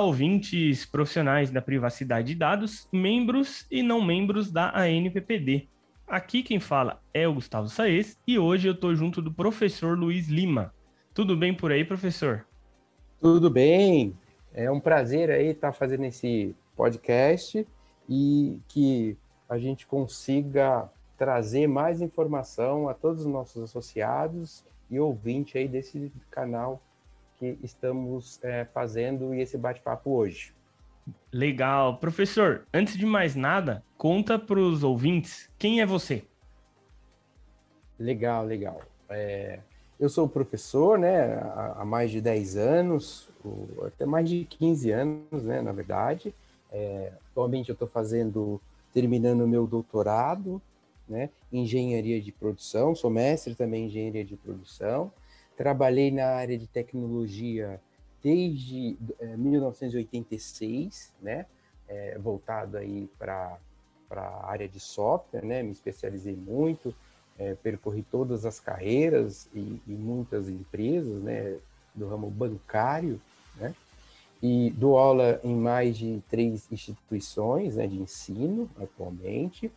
Ouvintes profissionais da privacidade de dados, membros e não membros da ANPPD. Aqui quem fala é o Gustavo Saez e hoje eu estou junto do professor Luiz Lima. Tudo bem por aí, professor? Tudo bem. É um prazer aí estar fazendo esse podcast e que a gente consiga trazer mais informação a todos os nossos associados e ouvintes aí desse canal que estamos é, fazendo e esse bate-papo hoje. Legal. Professor, antes de mais nada, conta para os ouvintes quem é você. Legal, legal. É, eu sou professor, né, há, mais de 10 anos, até mais de 15 anos, né, na verdade. É, atualmente eu estou fazendo, terminando o meu doutorado, né, em engenharia de produção, sou mestre também em engenharia de produção. Trabalhei na área de tecnologia desde é, 1986, né? É, voltado aí para a área de software, né? Me especializei muito, é, percorri todas as carreiras e, e, muitas empresas, né? Do ramo bancário, né? E dou aula em mais de três instituições né, de ensino atualmente.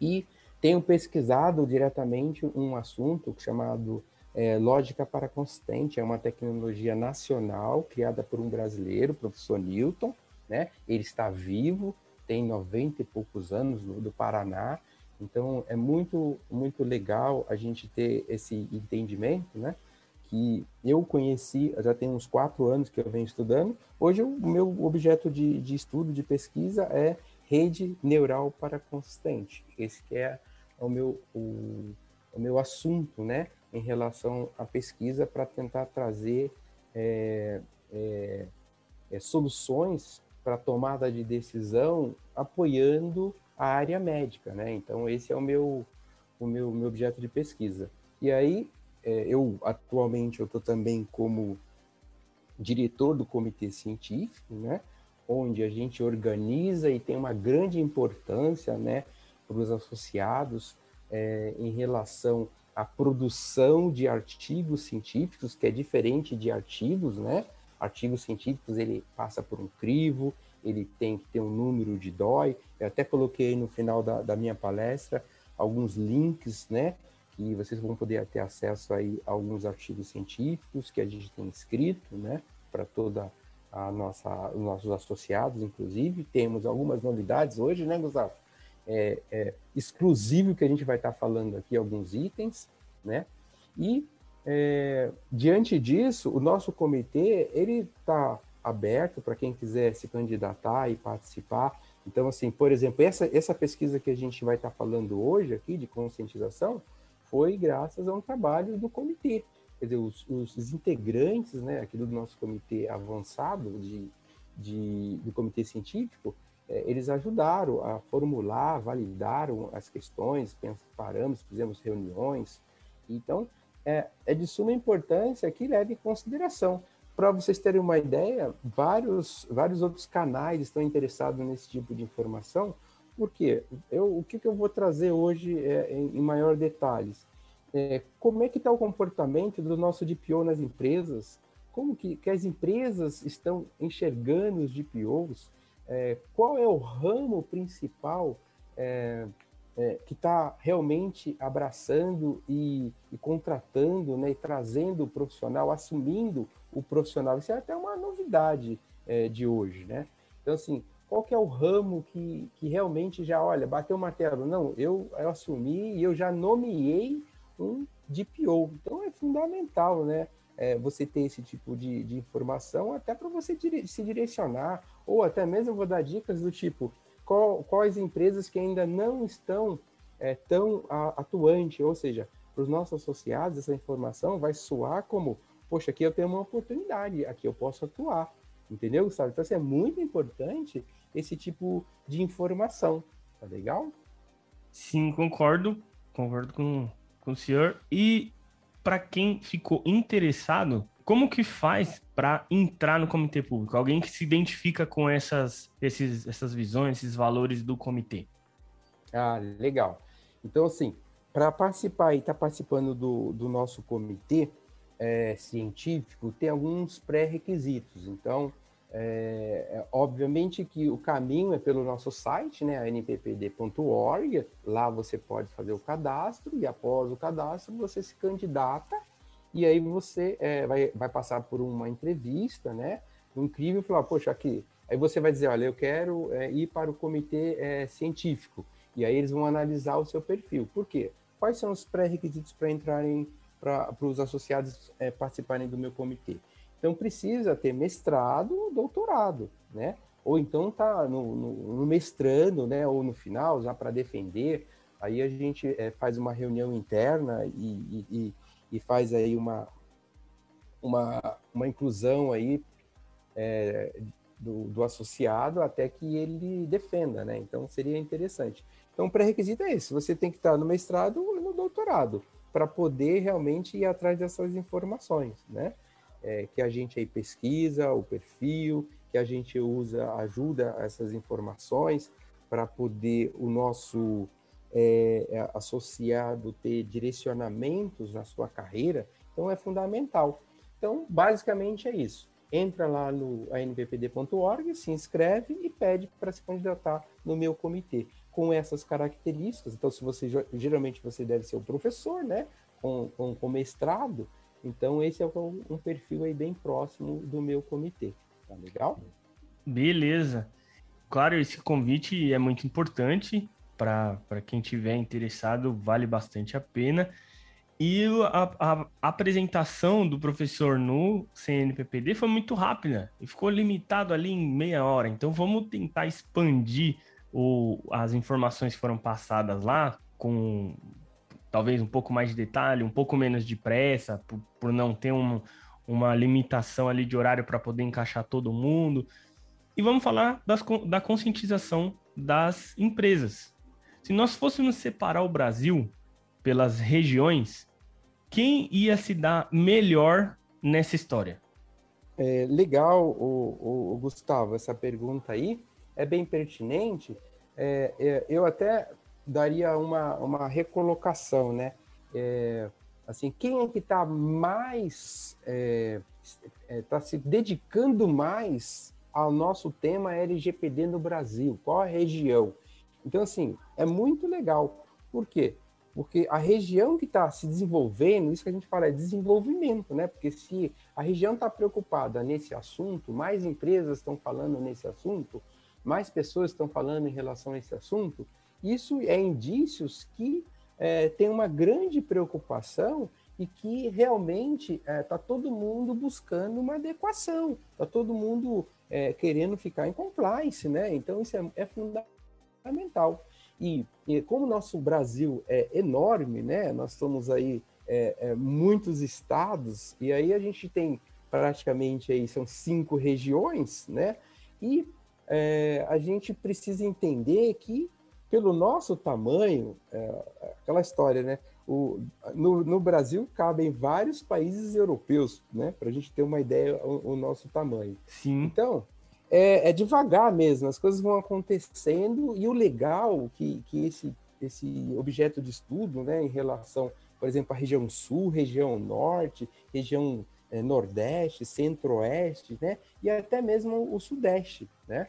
E tenho pesquisado diretamente um assunto chamado é, Lógica para Consistente é uma tecnologia nacional criada por um brasileiro, professor Newton, né? Ele está vivo, tem 90 e poucos anos do, do Paraná, então é muito muito legal a gente ter esse entendimento, né? Que eu conheci, já tem uns quatro anos que eu venho estudando. Hoje o meu objeto de, de estudo, de pesquisa é rede neural para consistente. Esse que é o meu o, o meu assunto, né? em relação à pesquisa para tentar trazer é, é, é, soluções para tomada de decisão apoiando a área médica, né? Então esse é o meu o meu, meu objeto de pesquisa. E aí é, eu atualmente eu estou também como diretor do comitê científico, né? Onde a gente organiza e tem uma grande importância, né, para os associados é, em relação a produção de artigos científicos, que é diferente de artigos, né? Artigos científicos, ele passa por um crivo, ele tem que ter um número de DOI. Eu até coloquei no final da, da minha palestra alguns links, né? Que vocês vão poder ter acesso aí a alguns artigos científicos que a gente tem escrito, né? Para toda a nossa, os nossos associados, inclusive. Temos algumas novidades hoje, né, Gustavo? É, é, exclusivo que a gente vai estar falando aqui, alguns itens, né? E é, diante disso, o nosso comitê ele está aberto para quem quiser se candidatar e participar. Então, assim, por exemplo, essa, essa pesquisa que a gente vai estar falando hoje aqui de conscientização foi graças a um trabalho do comitê. Quer dizer, os, os integrantes né, aqui do nosso comitê avançado de, de, do comitê científico, eles ajudaram a formular, validaram as questões, paramos, fizemos reuniões. Então, é, é de suma importância que leve em consideração. Para vocês terem uma ideia, vários, vários outros canais estão interessados nesse tipo de informação, porque eu, o que, que eu vou trazer hoje é, em, em maior detalhes? É, como é que está o comportamento do nosso DPO nas empresas? Como que, que as empresas estão enxergando os DPOs? É, qual é o ramo principal é, é, que está realmente abraçando e, e, contratando, né, e trazendo o profissional, assumindo o profissional. Isso é até uma novidade é, de hoje, né? Então, assim, qual que é o ramo que, que realmente já, olha, bateu o martelo? Não, eu, eu assumi e eu já nomeei um DPO. Então, é fundamental, né? É, você ter esse tipo de, de informação, até para você dire se direcionar, ou até mesmo vou dar dicas do tipo qual, quais empresas que ainda não estão é, tão atuante, ou seja, para os nossos associados, essa informação vai soar como, poxa, aqui eu tenho uma oportunidade, aqui eu posso atuar, entendeu, Gustavo? Então, assim, é muito importante esse tipo de informação, tá legal? Sim, concordo, concordo com, com o senhor. E para quem ficou interessado, como que faz para entrar no comitê público? Alguém que se identifica com essas, esses, essas visões, esses valores do comitê. Ah, legal. Então, assim, para participar e estar tá participando do, do nosso comitê é, científico, tem alguns pré-requisitos. Então, É, é, obviamente que o caminho é pelo nosso site, né, nppd.org. Lá você pode fazer o cadastro e após o cadastro você se candidata e aí você é, vai, vai passar por uma entrevista, né? Incrível falar, poxa, aqui. Aí você vai dizer, olha, eu quero é, ir para o comitê é, científico. E aí eles vão analisar o seu perfil. Por quê? Quais são os pré-requisitos para entrarem para os associados é, participarem do meu comitê? Então precisa ter mestrado ou doutorado, né? Ou então tá no, no, no mestrando, né? Ou no final, já para defender. Aí a gente é, faz uma reunião interna e, e, e, faz aí uma, uma, uma inclusão aí é, do, do, associado até que ele defenda, né? Então seria interessante. Então o pré-requisito é esse: você tem que estar no mestrado ou no doutorado para poder realmente ir atrás dessas informações, né? É, que a gente aí pesquisa o perfil, que a gente usa, ajuda essas informações para poder o nosso é, é, associado ter direcionamentos na sua carreira, então é fundamental. Então, basicamente é isso. Entra lá no anppd.org, se inscreve e pede para se candidatar no meu comitê com essas características. Então, se você geralmente você deve ser o professor, né, com, com, com mestrado, então, esse é um perfil aí bem próximo do meu comitê. Tá legal? Beleza. Claro, esse convite é muito importante para quem tiver interessado, vale bastante a pena. E a, a, apresentação do professor no CNPPD foi muito rápida e ficou limitado ali em meia hora. Então vamos tentar expandir o, as informações que foram passadas lá com talvez um pouco mais de detalhe, um pouco menos de pressa, por, por não ter um, uma limitação ali de horário para poder encaixar todo mundo. E vamos falar das, da conscientização das empresas. Se nós fôssemos separar o Brasil pelas regiões, quem ia se dar melhor nessa história? É, legal, o, o, o Gustavo, essa pergunta aí é bem pertinente. É, é, eu até daria uma, uma recolocação, né? É, assim, quem é que está mais está é, é tá se dedicando mais ao nosso tema LGPD no Brasil? Qual a região? Então, assim, é muito legal. Por quê? Porque a região que está se desenvolvendo, isso que a gente fala é desenvolvimento, né? Porque se a região está preocupada nesse assunto, mais empresas estão falando nesse assunto, mais pessoas estão falando em relação a esse assunto, isso é indícios que é, tem uma grande preocupação e que realmente está é, tá todo mundo buscando uma adequação, está todo mundo é, querendo ficar em compliance, né? Então isso é, é fundamental. E, e, como o nosso Brasil é enorme, né? Nós somos aí é, é, muitos estados e aí a gente tem praticamente aí são cinco regiões, né? E é, a gente precisa entender que pelo nosso tamanho, é, aquela história, né? O, no, no, Brasil cabem vários países europeus, né? Para a gente ter uma ideia o, o nosso tamanho. Sim. Então, é, é, devagar mesmo, as coisas vão acontecendo e o legal que, que esse, esse objeto de estudo, né, em relação, por exemplo, à região sul, região norte, região é, nordeste, centro-oeste, né, e até mesmo o sudeste, né?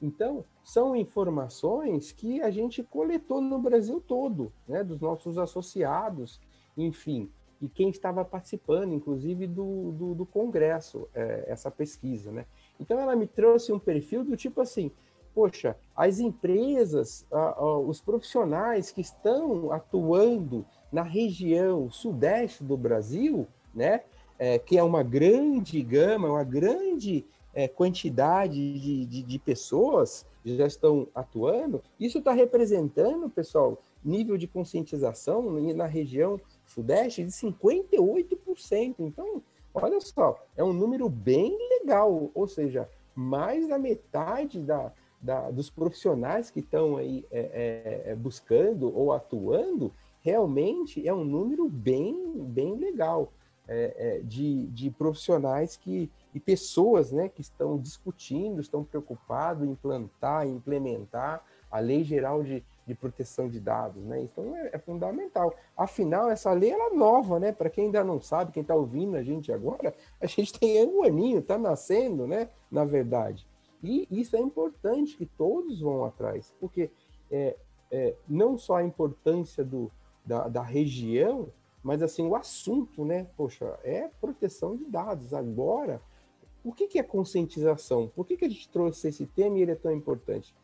Então, são informações que a gente coletou no Brasil todo, né, dos nossos associados, enfim, e quem estava participando, inclusive, do, do, do congresso, é, essa pesquisa, né? Então, ela me trouxe um perfil do tipo assim, poxa, as empresas, a, a, os profissionais que estão atuando na região sudeste do Brasil, né, é, que é uma grande gama, uma grande é, quantidade de, de, de, pessoas já estão atuando, isso está representando, pessoal, nível de conscientização na região sudeste de 58%. Então, olha só, é um número bem legal, ou seja, mais da metade da, da dos profissionais que estão aí é, é, é, buscando ou atuando, realmente é um número bem, bem legal é, é, de, de profissionais que e pessoas né, que estão discutindo, estão preocupados em implantar, implementar a Lei Geral de, de proteção de dados, né? Então é, é fundamental. Afinal, essa lei é nova, né? Para quem ainda não sabe, quem está ouvindo a gente agora, a gente tem um aninho, está nascendo, né? Na verdade. E isso é importante que todos vão atrás, porque é, é, não só a importância do, da, da região, mas assim, o assunto, né? Poxa, é proteção de dados. Agora, o que, que é conscientização? Por que, que a gente trouxe esse tema e ele é tão importante?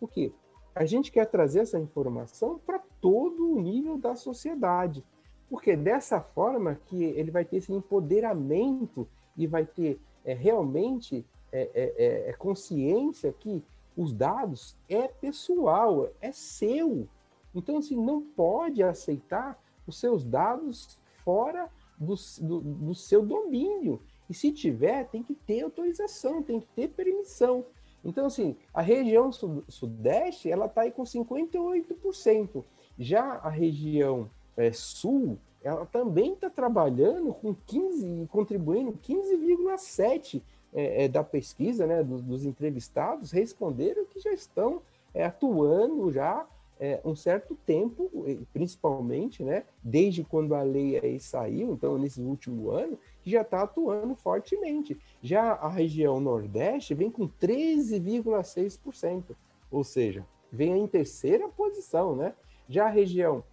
Porque a gente quer trazer essa informação para todo o nível da sociedade. Porque dessa forma que ele vai ter esse empoderamento e vai ter é, realmente é, é, é, é consciência que os dados é pessoal, é seu. Então, assim, não pode aceitar os seus dados fora do, do, do seu domínio. E se tiver, tem que ter autorização, tem que ter permissão. Então, assim, a região sudeste, ela está aí com 58%. Já a região é, sul, ela também está trabalhando com 15, contribuindo 15,7% é, é, da pesquisa, né, dos, dos, entrevistados, responderam que já estão é, atuando já é, um certo tempo, principalmente, né, desde quando a lei aí saiu, então nesse último ano, já está atuando fortemente. Já a região Nordeste vem com 13,6%, ou seja, vem em terceira posição, né? Já a região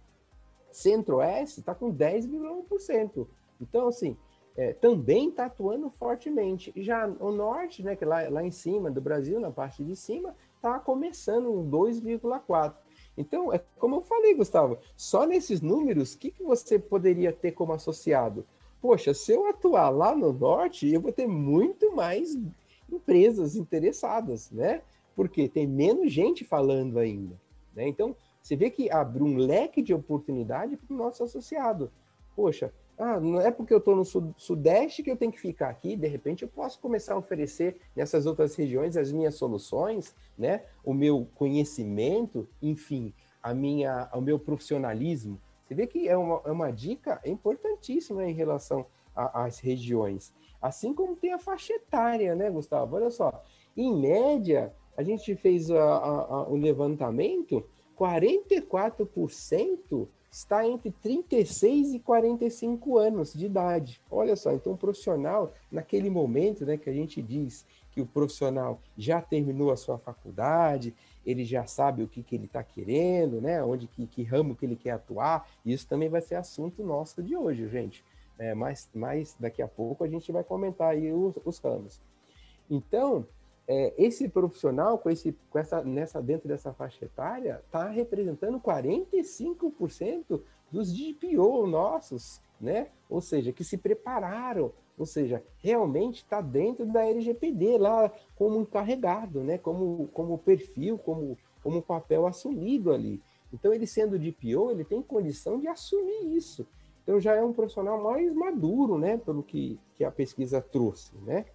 Centro-Oeste está com 10,1%. Então, assim, é, também está atuando fortemente. Já o Norte, né, que lá, lá em cima do Brasil, na parte de cima, está começando um 2,4%. Então, é como eu falei, Gustavo, só nesses números, o que, que você poderia ter como associado? Poxa, se eu atuar lá no norte, eu vou ter muito mais empresas interessadas, né? Porque tem menos gente falando ainda. Né? Então, você vê que abre um leque de oportunidade para o nosso associado. Poxa, ah, não é porque eu estou no Sudeste que eu tenho que ficar aqui, de repente eu posso começar a oferecer nessas outras regiões as minhas soluções, né? O meu conhecimento, enfim, a minha, o meu profissionalismo. Você vê que é uma, é uma dica importantíssima em relação às regiões. Assim como tem a faixa etária, né, Gustavo? Olha só, em média, a gente fez o levantamento, 44% está entre 36 e 45 anos de idade. Olha só, então o profissional, naquele momento né, que a gente diz que o profissional já terminou a sua faculdade, ele já sabe o que, que ele está querendo, né, onde que, que ramo que ele quer atuar, isso também vai ser assunto nosso de hoje, gente. É, mas, mas daqui a pouco a gente vai comentar aí os, os ramos. Então, é, esse profissional com esse, com essa, nessa, dentro dessa faixa etária está representando 45% dos DPO nossos, né? Ou seja, que se prepararam, ou seja, realmente está dentro da LGPD lá como encarregado, né? Como, como perfil, como, como papel assumido ali. Então, ele sendo DPO, ele tem condição de assumir isso. Então, já é um profissional mais maduro, né? Pelo que, que a pesquisa trouxe, né?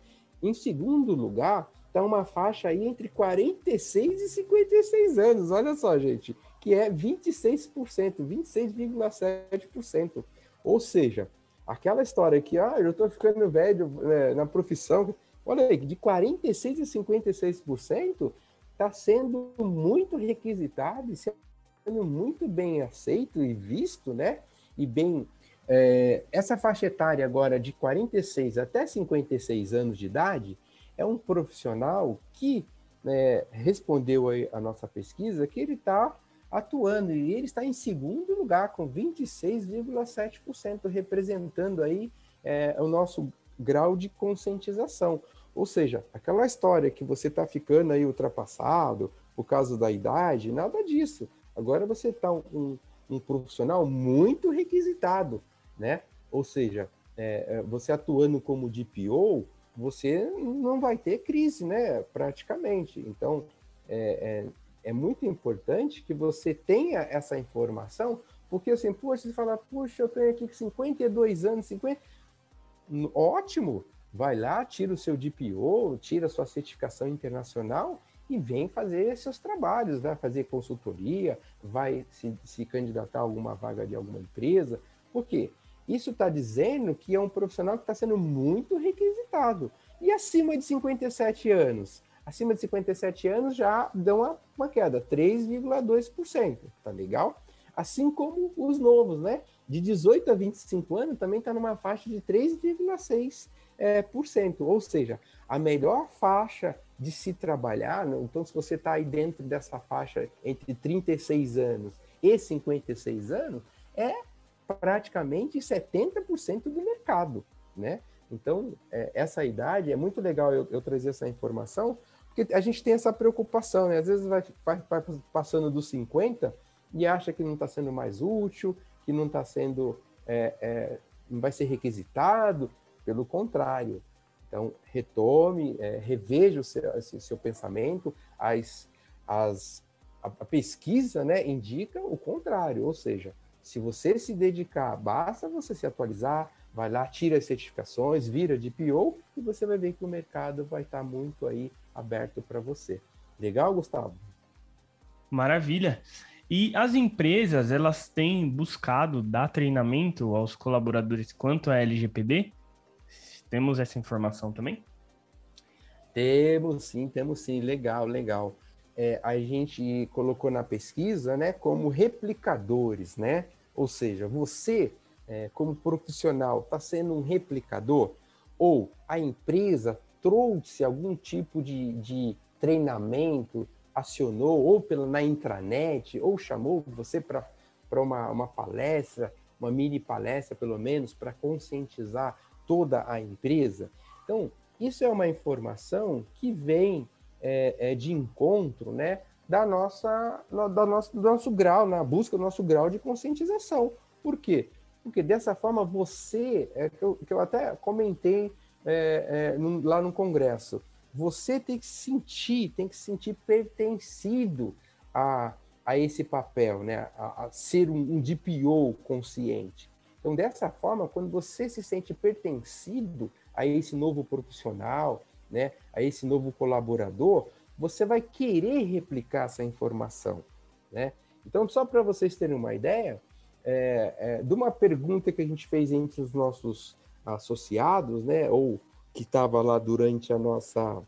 Em segundo lugar, está uma faixa aí entre 46 e 56 anos, olha só, gente, que é 26%, 26,7%. Ou seja, aquela história que, ah, eu estou ficando velho né, na profissão, olha aí, de 46 a 56% está sendo muito requisitado e sendo muito bem aceito e visto, né? E bem. É, essa faixa etária agora de 46 até 56 anos de idade, é um profissional que né, respondeu a nossa pesquisa que ele está atuando e ele está em segundo lugar com 26,7% representando aí é, o nosso grau de conscientização. Ou seja, aquela história que você está ficando aí ultrapassado por causa da idade, nada disso. Agora você está um, um, profissional muito requisitado, né? Ou seja, é, é você atuando como DPO, você não vai ter crise, né? Praticamente. Então, é, é, é, muito importante que você tenha essa informação, porque assim, poxa, você fala, puxa, eu tenho aqui 52 anos, 50. Ótimo! Vai lá, tira o seu DPO, tira a sua certificação internacional e vem fazer seus trabalhos, vai fazer consultoria, vai se, se candidatar a alguma vaga de alguma empresa. Por quê? Isso está dizendo que é um profissional que está sendo muito requisitado. E acima de 57 anos? Acima de 57 anos já dão uma, queda, 3,2%, tá legal? Assim como os novos, né? De 18 a 25 anos também está numa faixa de 3,6%. É, por cento, ou seja, a melhor faixa de se trabalhar, né? então se você está aí dentro dessa faixa entre 36 anos e 56 anos, é praticamente 70% do mercado, né? Então, é, essa idade é muito legal eu, eu, trazer essa informação, porque a gente tem essa preocupação, né? Às vezes vai, vai, vai passando dos 50 e acha que não está sendo mais útil, que não está sendo, é, é, não vai ser requisitado, pelo contrário. Então, retome, é, reveja o seu, seu pensamento, as, as, a, a pesquisa né, indica o contrário, ou seja, se você se dedicar, basta você se atualizar, vai lá, tira as certificações, vira de PO e você vai ver que o mercado vai estar muito aí aberto para você. Legal, Gustavo? Maravilha. E as empresas, elas têm buscado dar treinamento aos colaboradores quanto à LGPD? Temos essa informação também? Temos sim, temos sim. Legal, legal. É, a gente colocou na pesquisa, né, como replicadores, né? Ou seja, você é, como profissional, está sendo um replicador, ou a empresa trouxe algum tipo de, de treinamento, acionou, ou pela, na intranet, ou chamou você para uma, uma palestra, uma mini palestra, pelo menos, para conscientizar toda a empresa. Então, isso é uma informação que vem é, é, de encontro né, da nossa, da nosso, do nosso grau, na busca do nosso grau de conscientização. Por quê? Porque dessa forma você, é, que, eu, que eu até comentei é, é, lá no Congresso, você tem que sentir, tem que sentir pertencido a, a esse papel, né? a, a ser um, um DPO consciente. Então, dessa forma, quando você se sente pertencido a esse novo profissional, né, a esse novo colaborador, você vai querer replicar essa informação. Né? Então, só para vocês terem uma ideia, é, é, de uma pergunta que a gente fez entre os nossos associados, né, ou que estava lá durante a nossa,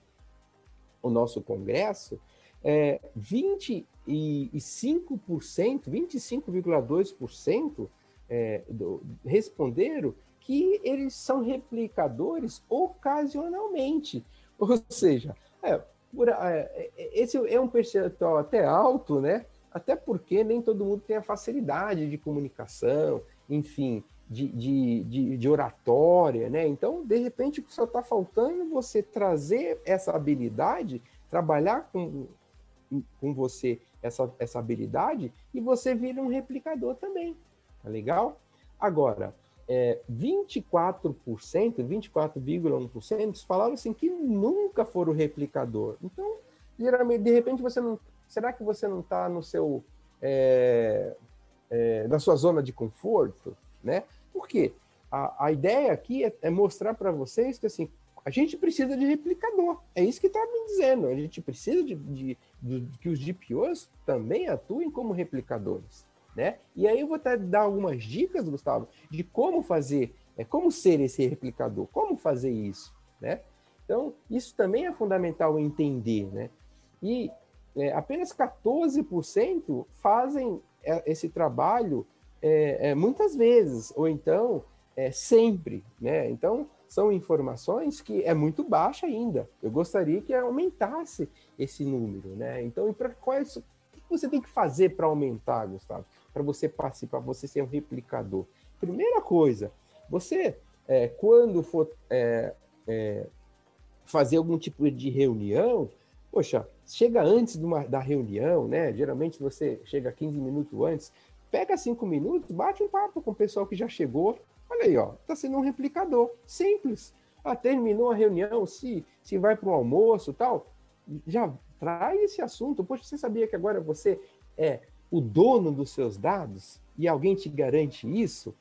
o nosso congresso, é, 25%, 25,2% é, responderam que eles são replicadores ocasionalmente. Ou seja, é, por, é, esse é um percentual até alto, né? até porque nem todo mundo tem a facilidade de comunicação, enfim, de, de, de, de oratória, né? Então, de repente, só está faltando você trazer essa habilidade, trabalhar com, com você essa, essa habilidade e você vira um replicador também, tá legal? Agora, é, 24%, 24,1% falaram assim que nunca foram replicador. Então, geralmente, de repente, você não será que você não está no seu é, é, na sua zona de conforto, né? Por quê? A, a ideia aqui é, é mostrar para vocês que assim a gente precisa de replicador. É isso que está me dizendo. A gente precisa de, de, de, que os GPOs também atuem como replicadores, né? E aí eu vou até dar algumas dicas, Gustavo, de como fazer, é como ser esse replicador, como fazer isso, né? Então isso também é fundamental entender, né? E é, apenas 14% fazem é, esse trabalho é, é, muitas vezes, ou então é, sempre, né? Então, são informações que é muito baixa ainda. Eu gostaria que aumentasse esse número, né? Então, para quais o que você tem que fazer para aumentar, Gustavo? Para você participar, você ser um replicador. Primeira coisa, você é, quando for é, é, fazer algum tipo de reunião, poxa, chega antes uma, da reunião, né? Geralmente você chega 15 minutos antes, pega cinco minutos, bate um papo com o pessoal que já chegou. Olha aí, ó, tá sendo um replicador. Simples. Ah, terminou a reunião, se, se vai para o almoço tal, já traz esse assunto. Poxa, você sabia que agora você é o dono dos seus dados e alguém te garante isso?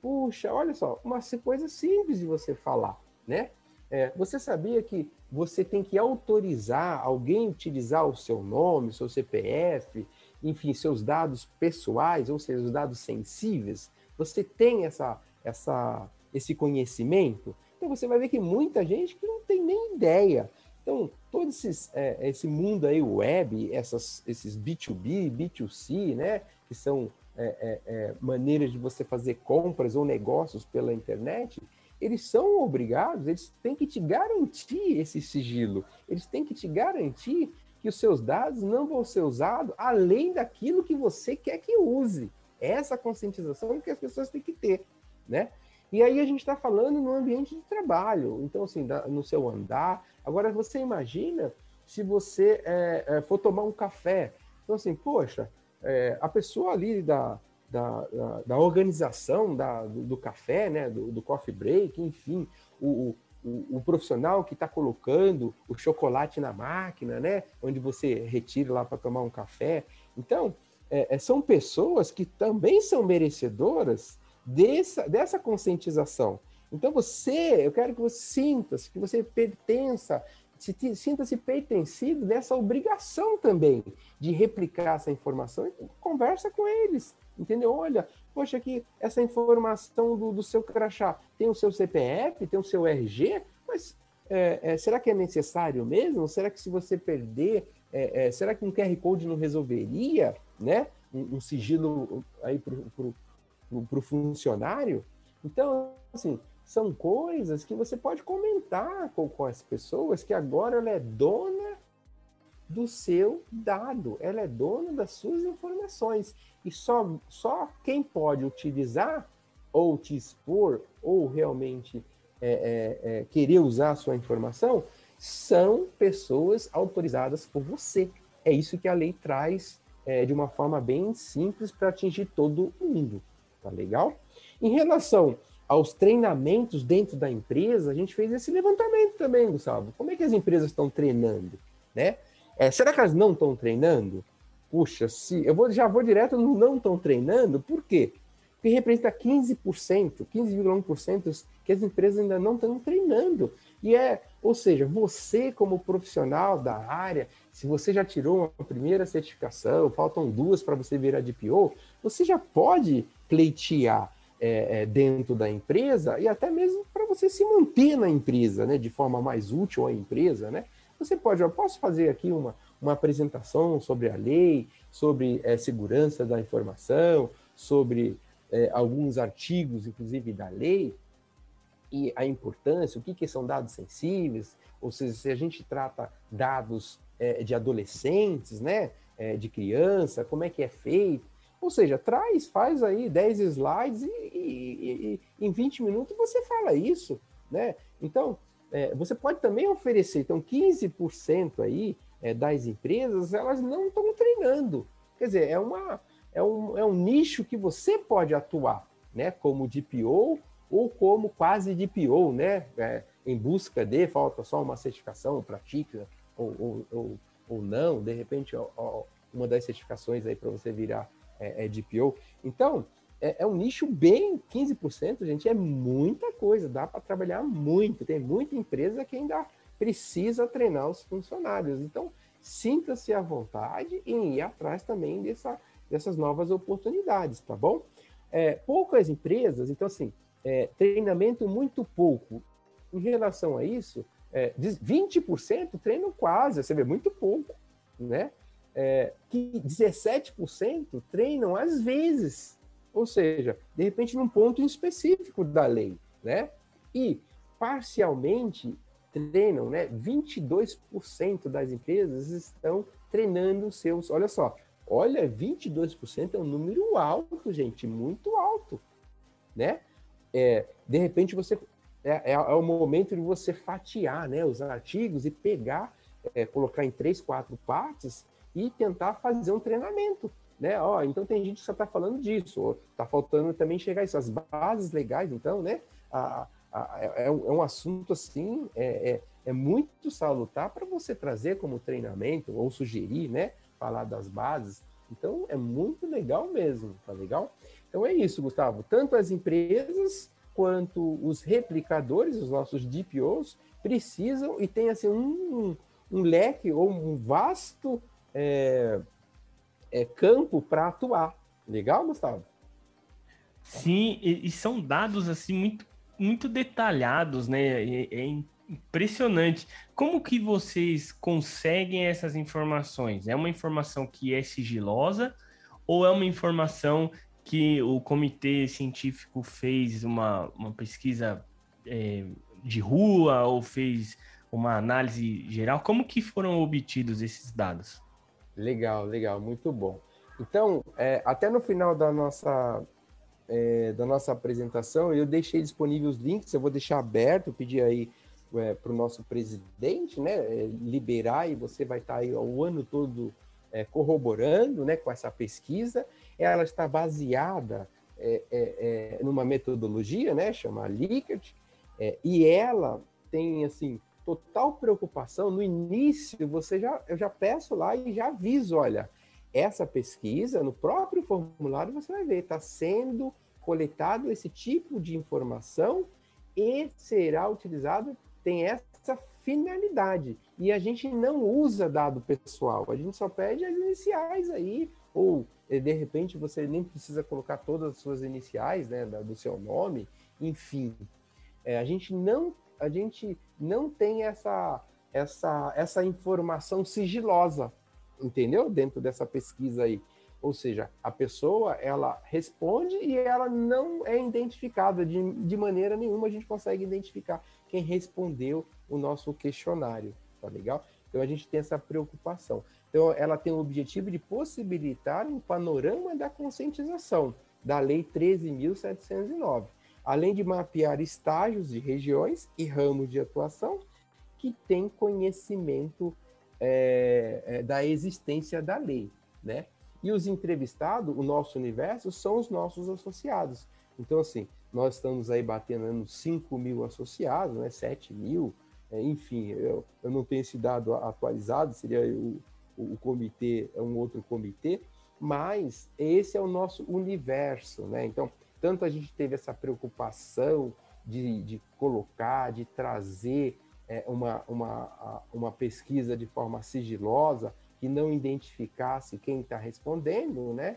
Puxa, olha só, uma coisa simples de você falar, né? É, você sabia que você tem que autorizar alguém utilizar o seu nome, seu CPF, enfim, seus dados pessoais, ou seja, os dados sensíveis? Você tem essa, essa, esse conhecimento? Então você vai ver que muita gente que não tem nem ideia Então, todo esses, é, esse mundo aí, web, essas, esses B2B, B2C, né, que são é, é, é, maneiras de você fazer compras ou negócios pela internet, eles são obrigados, eles têm que te garantir esse sigilo, eles têm que te garantir que os seus dados não vão ser usados além daquilo que você quer que use. Essa conscientização que as pessoas têm que ter, né? E aí a gente está falando no ambiente de trabalho, então assim, no seu andar. Agora você imagina se você é, é, for tomar um café, então assim, poxa, é, a pessoa ali da, da, da, da organização da, do, do, café, né, do, do, coffee break, enfim, o, o profissional que está colocando o chocolate na máquina, né, onde você retira lá para tomar um café. Então, é, é, são pessoas que também são merecedoras dessa, dessa conscientização. Então, você, eu quero que você sinta, que você pertença, sinta-se pertencido dessa obrigação também de replicar essa informação e conversa com eles, entendeu? Olha, poxa, aqui essa informação do, do seu crachá tem o seu CPF, tem o seu RG, mas é, é, será que é necessário mesmo? Será que se você perder, é, é será que um QR Code não resolveria, né? Um, um sigilo aí para o funcionário? Então, assim, são coisas que você pode comentar com, com as pessoas que agora ela é dona do seu dado, ela é dona das suas informações. E só, só quem pode utilizar ou te expor ou realmente é, é, é, querer usar a sua informação são pessoas autorizadas por você. É isso que a lei traz é, de uma forma bem simples para atingir todo mundo. Tá legal? Em relação aos treinamentos dentro da empresa, a gente fez esse levantamento também, Gustavo. Como é que as empresas estão treinando? Né? É, será que elas não estão treinando? Puxa, se eu vou, já vou direto no não estão treinando, por quê? Porque representa 15%, 15,1% que as empresas ainda não estão treinando. E é, ou seja, você como profissional da área, se você já tirou uma primeira certificação, faltam duas para você virar DPO, você já pode pleitear é, é, dentro da empresa e até mesmo para você se manter na empresa, né, de forma mais útil à empresa, né? Você pode, eu posso fazer aqui uma, uma apresentação sobre a lei, sobre é, segurança da informação, sobre é, alguns artigos, inclusive da lei, e a importância, o que, que são dados sensíveis, ou seja, se a gente trata dados é, de adolescentes, né, de criança, como é que é feito, ou seja, traz, faz aí 10 slides e, e, e, em 20 minutos você fala isso, né? Então, é, você pode também oferecer, então 15% aí é, das empresas, elas não estão treinando. Quer dizer, é, uma, é, um, é um nicho que você pode atuar, né? Como DPO ou como quase DPO, né? É, em busca de, falta só uma certificação, pratica ou, ou, ou, ou não, de repente ó, ó, uma das certificações aí para você virar é, é DPO. Então, é, é, um nicho bem 15%, gente, é muita coisa, dá para trabalhar muito. Tem muita empresa que ainda precisa treinar os funcionários. Então, sinta-se à vontade em ir atrás também dessa, dessas novas oportunidades, tá bom? É, poucas empresas, então, assim, é, treinamento muito pouco. Em relação a isso, é, 20% treinam quase, você vê, muito pouco, né? É, que 17% treinam às vezes, ou seja, de repente num ponto específico da lei, né? E parcialmente treinam, né? 22% das empresas estão treinando seus, olha só, olha, 22% é um número alto, gente, muito alto, né? É, de repente você é, é, é, o momento de você fatiar, né, os artigos e pegar, é, colocar em três, quatro partes e tentar fazer um treinamento, né? Ó, então tem gente que só está falando disso, está faltando também chegar isso, as bases legais, então, né? A, a, é, é, um, é, um, assunto assim, é, é, é muito salutar para você trazer como treinamento ou sugerir, né? Falar das bases. Então é muito legal mesmo, tá legal? Então é isso, Gustavo. Tanto as empresas quanto os replicadores, os nossos DPOs, precisam e tem assim um, um leque ou um vasto é, é, campo para atuar. Legal, Gustavo? Sim, e, e, são dados assim muito, muito detalhados, né? É, é Impressionante. Como que vocês conseguem essas informações? É uma informação que é sigilosa ou é uma informação que o comitê científico fez uma, uma pesquisa é, de rua ou fez uma análise geral? Como que foram obtidos esses dados? Legal, legal, muito bom. Então, é, até no final da nossa, é, da nossa apresentação, eu deixei disponíveis os links, eu vou deixar aberto, pedir aí é, para o nosso presidente né, é, liberar, e você vai estar aí o ano todo é, corroborando né, com essa pesquisa. Ela está baseada é, numa metodologia, né, chama Likert, e ela tem assim total preocupação. No início, você já, eu já peço lá e já aviso, olha, essa pesquisa, no próprio formulário, você vai ver, está sendo coletado esse tipo de informação e será utilizado, tem essa finalidade. E a gente não usa dado pessoal, a gente só pede as iniciais aí, ou eh, de repente você nem precisa colocar todas as suas iniciais, né, do seu nome, enfim. É, a gente não a gente não tem essa essa essa informação sigilosa, entendeu? Dentro dessa pesquisa aí. Ou seja, a pessoa ela responde e ela não é identificada de, de maneira nenhuma. A gente consegue identificar quem respondeu o nosso questionário, tá legal? Então a gente tem essa preocupação. Então ela tem o objetivo de possibilitar um panorama da conscientização da Lei 13.709, além de mapear estágios de regiões e ramos de atuação que têm conhecimento é, é, da existência da lei, né? E os entrevistados, o nosso universo, são os nossos associados. Então, assim, nós estamos aí batendo nos 5 mil associados, né? 7 mil, é, enfim, eu, eu não tenho esse dado atualizado, seria o, o, o comitê, é um outro comitê, mas esse é o nosso universo, né? Então, tanto a gente teve essa preocupação de, de colocar, de trazer é, uma, uma, uma pesquisa de forma sigilosa, que não identificasse quem está respondendo, né?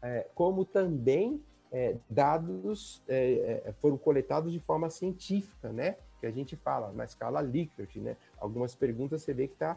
É, como também é, dados é, é, foram coletados de forma científica, né? Que a gente fala na escala Likert, né? Algumas perguntas você vê que está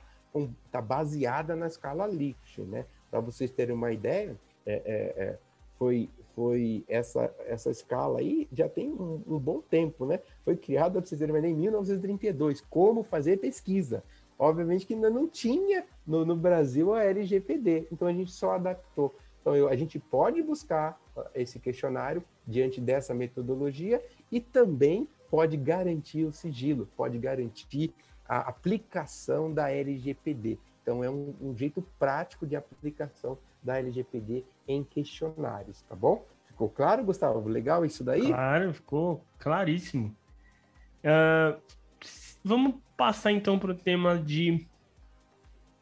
tá baseada na escala Likert, né? Para vocês terem uma ideia, é, foi, foi essa, essa escala aí já tem um, um bom tempo, né? Foi criada, para vocês em 1932, como fazer pesquisa. Obviamente que ainda não tinha no, no Brasil a LGPD, então a gente só adaptou. Então eu, a gente pode buscar esse questionário diante dessa metodologia e também pode garantir o sigilo, pode garantir a aplicação da LGPD. Então é um, um jeito prático de aplicação da LGPD em questionários, tá bom? Ficou claro, Gustavo? Legal isso daí? Claro, ficou claríssimo. Uh, vamos passar então para o tema de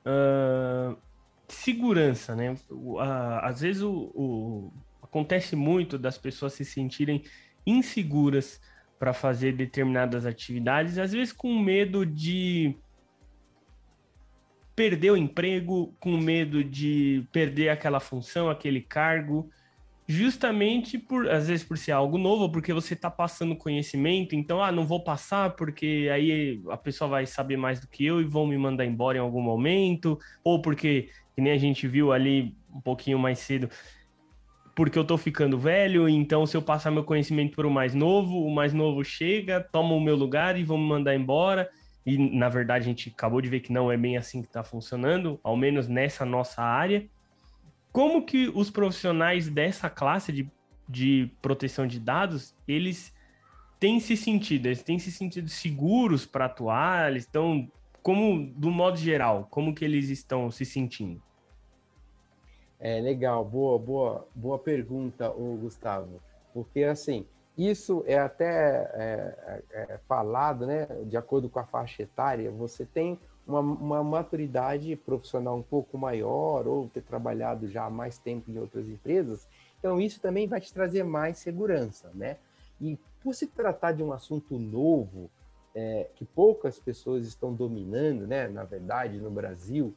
uh, segurança, né? Uh, às vezes o, o, acontece muito das pessoas se sentirem inseguras para fazer determinadas atividades, às vezes com medo de perder o emprego, com medo de perder aquela função, aquele cargo, justamente por, às vezes, por ser algo novo, porque você está passando conhecimento, então, ah, não vou passar porque aí a pessoa vai saber mais do que eu e vão me mandar embora em algum momento, ou porque, que nem a gente viu ali um pouquinho mais cedo, porque eu tô ficando velho, então se eu passar meu conhecimento para o mais novo, o mais novo chega, toma o meu lugar e vão me mandar embora e na verdade a gente acabou de ver que não é bem assim que está funcionando, ao menos nessa nossa área. Como que os profissionais dessa classe de, de proteção de dados, eles têm se sentido, eles têm se sentido seguros para atuar, eles estão, como, do modo geral, como que eles estão se sentindo? É legal, boa, boa, boa pergunta, o Gustavo, porque assim, isso é até é, é, é, falado, né? De acordo com a faixa etária, você tem uma, uma, maturidade profissional um pouco maior ou ter trabalhado já há mais tempo em outras empresas. Então, isso também vai te trazer mais segurança, né? E por se tratar de um assunto novo, é, que poucas pessoas estão dominando, né? Na verdade, no Brasil,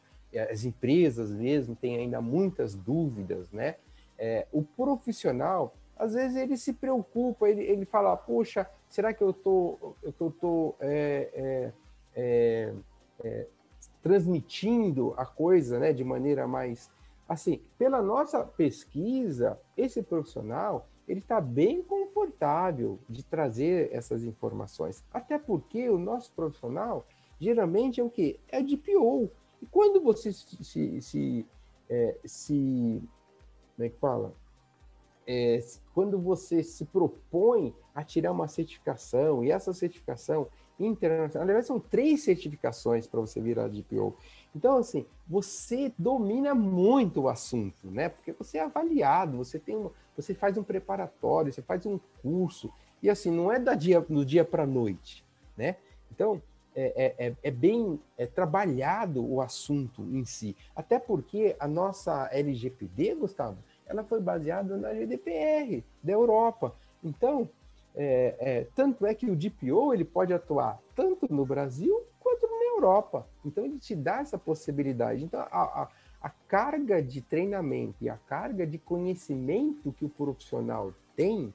as empresas mesmo têm ainda muitas dúvidas, né? É, o profissional às vezes ele se preocupa, ele, ele fala, poxa, Será que eu tô, eu tô é, é, é, é, transmitindo a coisa né, de maneira mais. Assim, pela nossa pesquisa, esse profissional ele está bem confortável de trazer essas informações. Até porque o nosso profissional geralmente é o quê? É de PO. E quando você se, se, se, é, se como é que fala? É, quando você se propõe a tirar uma certificação, e essa certificação internacional, na verdade são três certificações para você virar DPO. Então, assim, você domina muito o assunto, né? Porque você é avaliado, você tem uma, você faz um preparatório, você faz um curso, e assim, não é da dia, do dia para a noite, né? Então, é, é, é, é bem é trabalhado o assunto em si. Até porque a nossa LGPD, Gustavo, ela foi baseada na GDPR da Europa. Então, é, é, tanto é que o DPO ele pode atuar tanto no Brasil quanto na Europa. Então, ele te dá essa possibilidade. Então, a, a, a carga de treinamento e a carga de conhecimento que o profissional tem,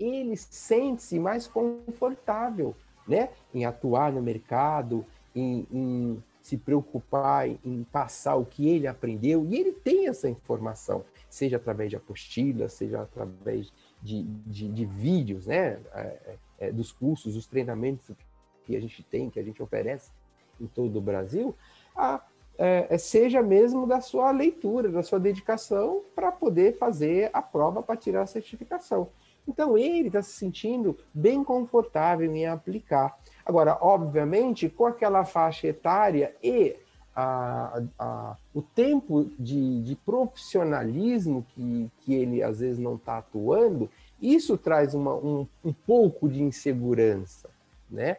ele sente-se mais confortável né? em atuar no mercado, em, em se preocupar em passar o que ele aprendeu, e ele tem essa informação, seja através de apostilas, seja através de, de, de vídeos, né? É, é, é, dos cursos, dos treinamentos que a gente tem, que a gente oferece em todo o Brasil, a, é, é seja mesmo da sua leitura, da sua dedicação para poder fazer a prova para tirar a certificação. Então ele está se sentindo bem confortável em aplicar. Agora, obviamente, com aquela faixa etária e a, a, o tempo de, de, profissionalismo que, que ele às vezes não está atuando, isso traz uma, um, um pouco de insegurança, né?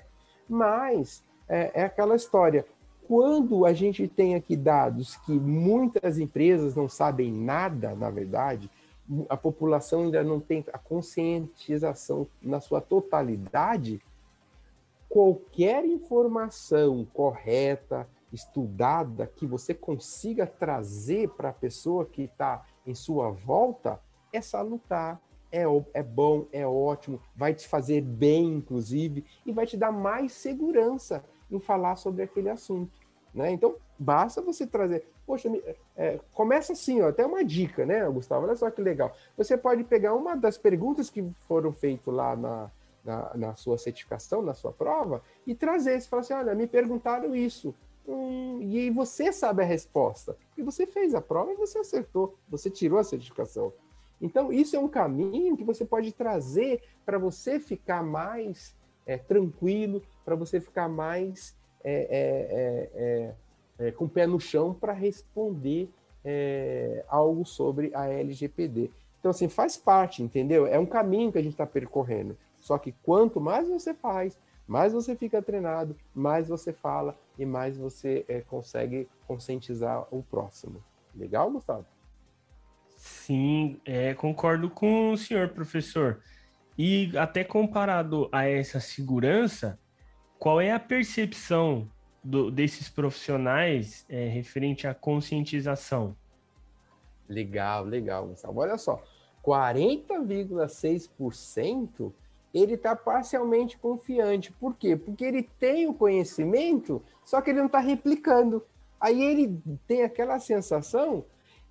Mas é, é aquela história. Quando a gente tem aqui dados que muitas empresas não sabem nada, na verdade, a população ainda não tem a conscientização na sua totalidade, qualquer informação correta, estudada, que você consiga trazer para a pessoa que está em sua volta, é salutar, é, é bom, é ótimo, vai te fazer bem, inclusive, e vai te dar mais segurança em falar sobre aquele assunto. Né? Então, basta você trazer. Poxa, é, começa assim, ó, até uma dica, né, Gustavo? Olha só que legal. Você pode pegar uma das perguntas que foram feitas lá na, na, na sua certificação, na sua prova, e trazer. Você fala assim: olha, me perguntaram isso. Hum, e você sabe a resposta. E você fez a prova e você acertou. Você tirou a certificação. Então, isso é um caminho que você pode trazer para você ficar mais é, tranquilo, para você ficar mais é é, é, é, é, com o pé no chão para responder algo sobre a LGPD. Então, assim, faz parte, entendeu? É um caminho que a gente está percorrendo. Só que quanto mais você faz, mais você fica treinado, mais você fala e mais você consegue conscientizar o próximo. Legal, Gustavo? Sim, é, concordo com o senhor, professor. E até comparado a essa segurança, qual é a percepção do, desses profissionais é, referente à conscientização? Legal, legal, Gustavo. Olha só, 40,6% ele está parcialmente confiante. Por quê? Porque ele tem o conhecimento, só que ele não está replicando. Aí ele tem aquela sensação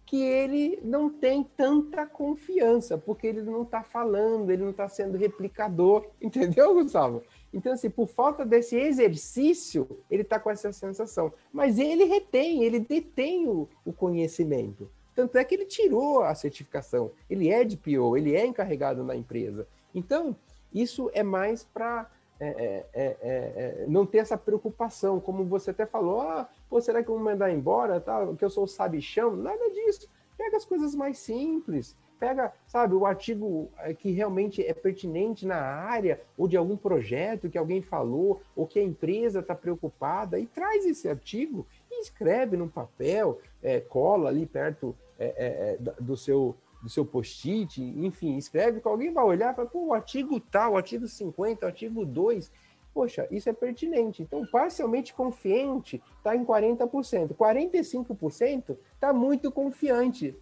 que ele não tem tanta confiança, porque ele não está falando, ele não está sendo replicador, entendeu, Gustavo? Então, assim, por falta desse exercício, ele está com essa sensação. Mas ele retém, ele detém o, o, conhecimento. Tanto é que ele tirou a certificação. Ele é de PO, ele é encarregado na empresa. Então, isso é mais para é é, é, é, é, não ter essa preocupação, como você até falou, ah, pô, será que eu vou mandar embora, tá? que eu sou o sabichão? Nada disso. Pega as coisas mais simples, pega, sabe, o artigo é, que realmente é pertinente na área, ou de algum projeto que alguém falou, ou que a empresa está preocupada, e traz esse artigo e escreve num papel, é, cola ali perto é, do seu do seu post-it, enfim, escreve que alguém vai olhar e pô, o artigo tal, artigo 50, o artigo 2, poxa, isso é pertinente. Então, parcialmente confiante está em 40%. 45% está muito confiante.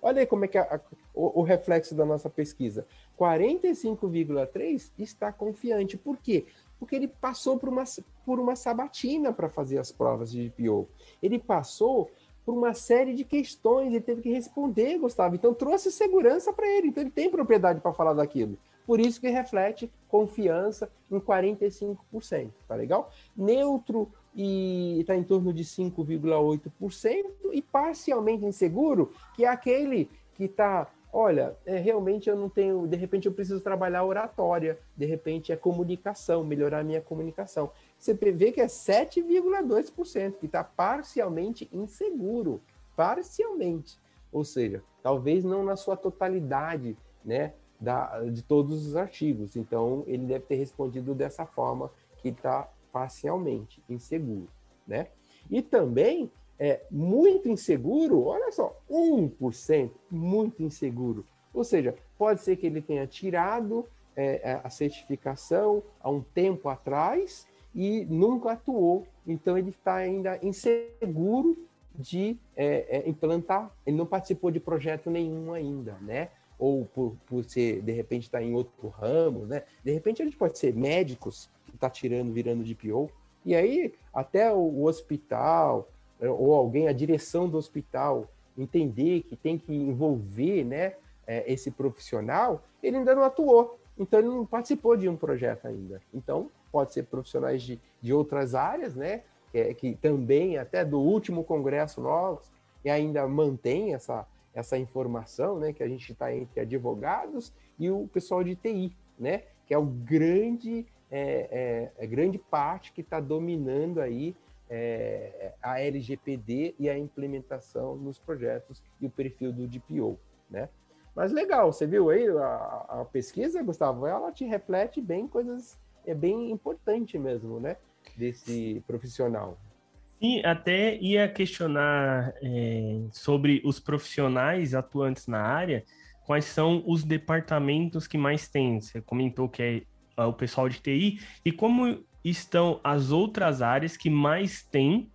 Olha aí como é que é a, o, o, reflexo da nossa pesquisa. 45,3% está confiante. Por quê? Porque ele passou por uma, por uma sabatina para fazer as provas de GPO. Ele passou por uma série de questões, ele teve que responder, Gustavo. Então, trouxe segurança para ele. Então, ele tem propriedade para falar daquilo. Por isso que reflete confiança em 45%, tá legal? Neutro e está em torno de 5,8% e parcialmente inseguro, que é aquele que está, olha, é, realmente eu não tenho, de repente eu preciso trabalhar oratória, de repente é comunicação, melhorar a minha comunicação. Você vê que é 7,2%, que está parcialmente inseguro, parcialmente. Ou seja, talvez não na sua totalidade, né? da, de todos os artigos. Então, ele deve ter respondido dessa forma, que está parcialmente inseguro, né? E também é muito inseguro, olha só, 1% muito inseguro. Ou seja, pode ser que ele tenha tirado é, a certificação há um tempo atrás e nunca atuou. Então, ele está ainda inseguro de é, é, implantar, ele não participou de projeto nenhum ainda, né? ou por, por ser, de repente, estar tá em outro ramo, né? De repente a gente pode ser médicos que está tirando, virando de PO, e aí até o, o hospital, é, ou alguém, a direção do hospital, entender que tem que envolver, né, é, esse profissional, ele ainda não atuou, então ele não participou de um projeto ainda. Então, pode ser profissionais de, de outras áreas, né, que, que também, até do último congresso nosso, e ainda mantém essa, essa informação, né, que a gente está entre advogados e o pessoal de TI, né, que é o grande, é, é, é grande parte que está dominando aí é, a LGPD e a implementação nos projetos e o perfil do DPO, né. Mas legal, você viu aí a, a pesquisa, Gustavo, ela te reflete bem coisas, é bem importante mesmo, né, desse profissional. Sim, até ia questionar é, sobre os profissionais atuantes na área, quais são os departamentos que mais tem. Você comentou que é, é o pessoal de TI, e como estão as outras áreas que mais tem,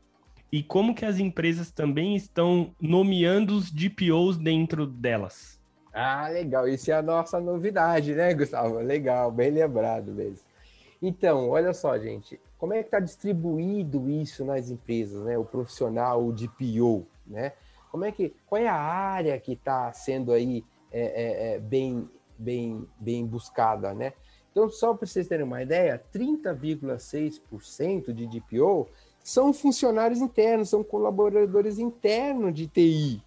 e como que as empresas também estão nomeando os DPOs dentro delas. Ah, legal. Isso é a nossa novidade, né, Gustavo? Legal, bem lembrado mesmo. Então, olha só, gente, como é que está distribuído isso nas empresas, né? O profissional, o DPO, né? Como é que, qual é a área que está sendo aí é, é, é, bem, bem, bem buscada, né? Então, só para vocês terem uma ideia, 30,6% de DPO são funcionários internos, são colaboradores internos de TI.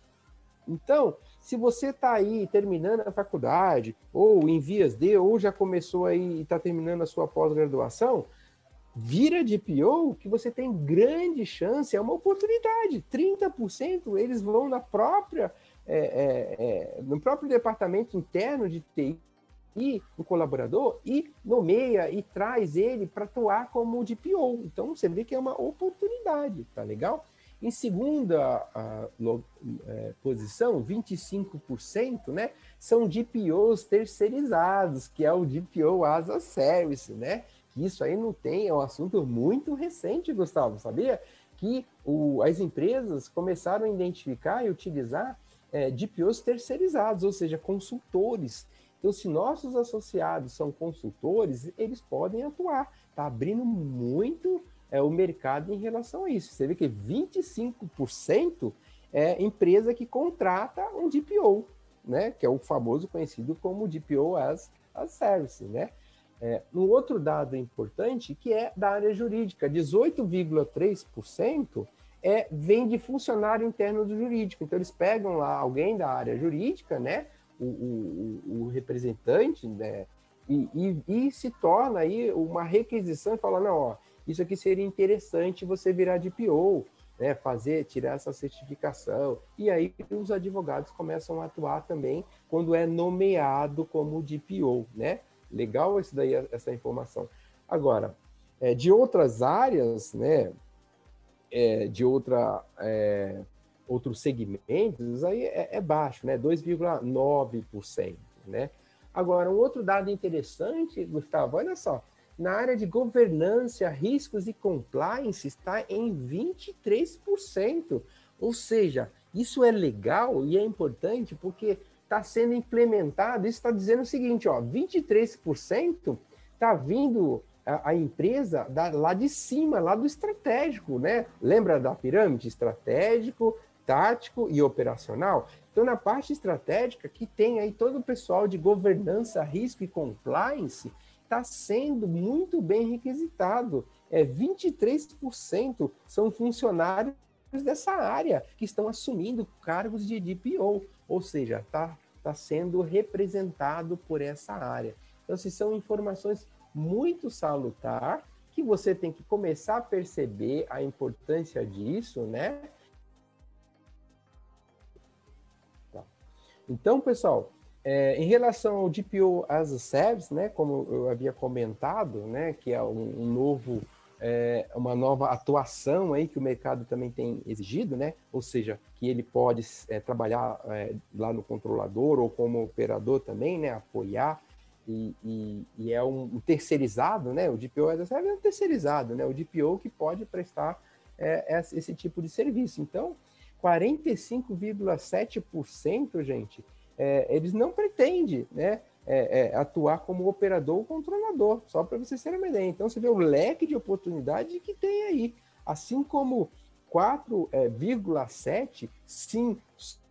Então, se você está aí terminando a faculdade, ou em vias de, ou já começou aí e está terminando a sua pós-graduação, vira de PO que você tem grande chance, é uma oportunidade. 30% eles vão na própria, é, é, é, no próprio departamento interno de TI, o colaborador, e nomeia e traz ele para atuar como DPO. Então você vê que é uma oportunidade, tá legal? Em segunda a, é, posição, 25%, né, são DPOs terceirizados, que é o DPO as a service, né? Que isso aí não tem, é um assunto muito recente, Gustavo, sabia? Que o, as empresas começaram a identificar e utilizar é, DPOs terceirizados, ou seja, consultores. Então, se nossos associados são consultores, eles podem atuar. Está abrindo muito é, o mercado em relação a isso. Você vê que 25% é empresa que contrata um DPO, né? Que é o famoso conhecido como DPO as, as Service, né? É, um outro dado importante que é da área jurídica, 18,3% é, vem de funcionário interno do jurídico. Então, eles pegam lá alguém da área jurídica, né? O, o, o representante, né? E, e, e, se torna aí uma requisição e fala, não, ó, isso aqui seria interessante você virar de PO, né, fazer, tirar essa certificação. E aí os advogados começam a atuar também quando é nomeado como DPO, né? Legal isso daí, essa informação. Agora, é, de outras áreas, né, é, de outra, é, outros segmentos, aí é, é baixo, né, 2,9%, né? Agora, um outro dado interessante, Gustavo, olha só, Na área de governança, riscos e compliance está em 23%. Ou seja, isso é legal e é importante porque está sendo implementado. Isso está dizendo o seguinte: ó, 23% está vindo a, a empresa da, lá de cima, lá do estratégico, né? Lembra da pirâmide? Estratégico, tático e operacional. Então, na parte estratégica, que tem aí todo o pessoal de governança, risco e compliance, está sendo muito bem requisitado. É 23% são funcionários dessa área que estão assumindo cargos de DPO, ou seja, está tá sendo representado por essa área. Então, se são informações muito salutar que você tem que começar a perceber a importância disso, né? Tá. Então, pessoal, é, em relação ao DPO as a Service, né, como eu havia comentado, né, que é um, um novo, é, uma nova atuação aí que o mercado também tem exigido, né, ou seja, que ele pode é, trabalhar é, lá no controlador ou como operador também, né, apoiar e, e, e é um, um, terceirizado, né, o DPO as a Service é um terceirizado, né, o DPO que pode prestar é, esse tipo de serviço. Então, 45,7%, gente, é, eles não pretendem né, é, é, atuar como operador ou controlador, só para vocês terem uma ideia. Então, você vê o leque de oportunidade que tem aí. Assim como 4,7, é, sim,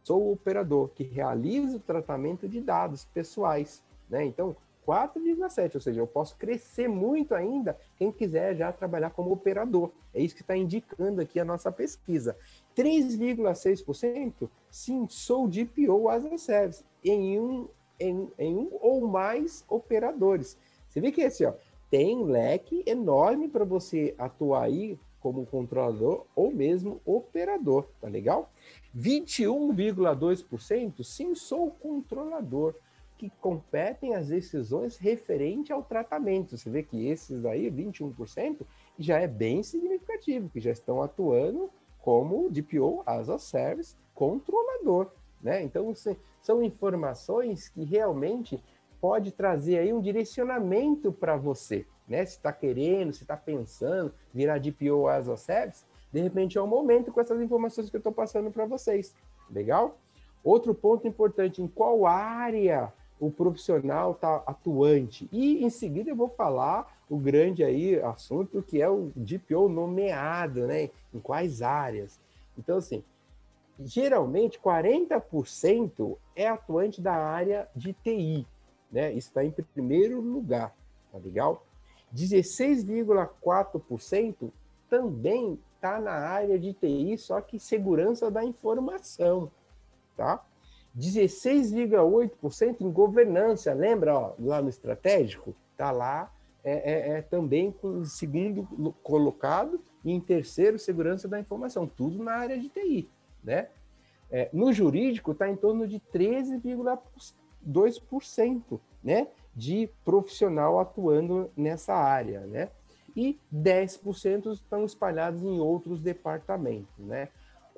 sou o operador que realiza o tratamento de dados pessoais. Né? Então, 4,7, ou seja, eu posso crescer muito ainda quem quiser já trabalhar como operador. É isso que está indicando aqui a nossa pesquisa. 3,6%, sim, sou DPO as a service em um, em, em um ou mais operadores. Você vê que esse, ó, tem um leque enorme para você atuar aí como controlador ou mesmo operador, tá legal? 21,2%, sim, sou controlador que competem as decisões referente ao tratamento. Você vê que esses aí, 21%, já é bem significativo, que já estão atuando como DPO as a service controlador, né? Então são informações que realmente pode trazer aí um direcionamento para você, né? Se está querendo, se está pensando virar DPO as a service, de repente é o momento com essas informações que eu estou passando para vocês. Legal? Outro ponto importante, em qual área o profissional está atuante. E em seguida eu vou falar o grande aí assunto que é o DPO nomeado, né? Em quais áreas. Então, assim, geralmente 40% é atuante da área de TI, né? Isso está em primeiro lugar, tá legal? 16,4% também está na área de TI, só que segurança da informação, tá? 16,8% em governança, lembra ó, lá no estratégico? Está lá é, é, é, também com segundo colocado e em terceiro segurança da informação, tudo na área de TI, né? É, no jurídico está em torno de 13,2%, né, de profissional atuando nessa área, né? E 10% estão espalhados em outros departamentos, né?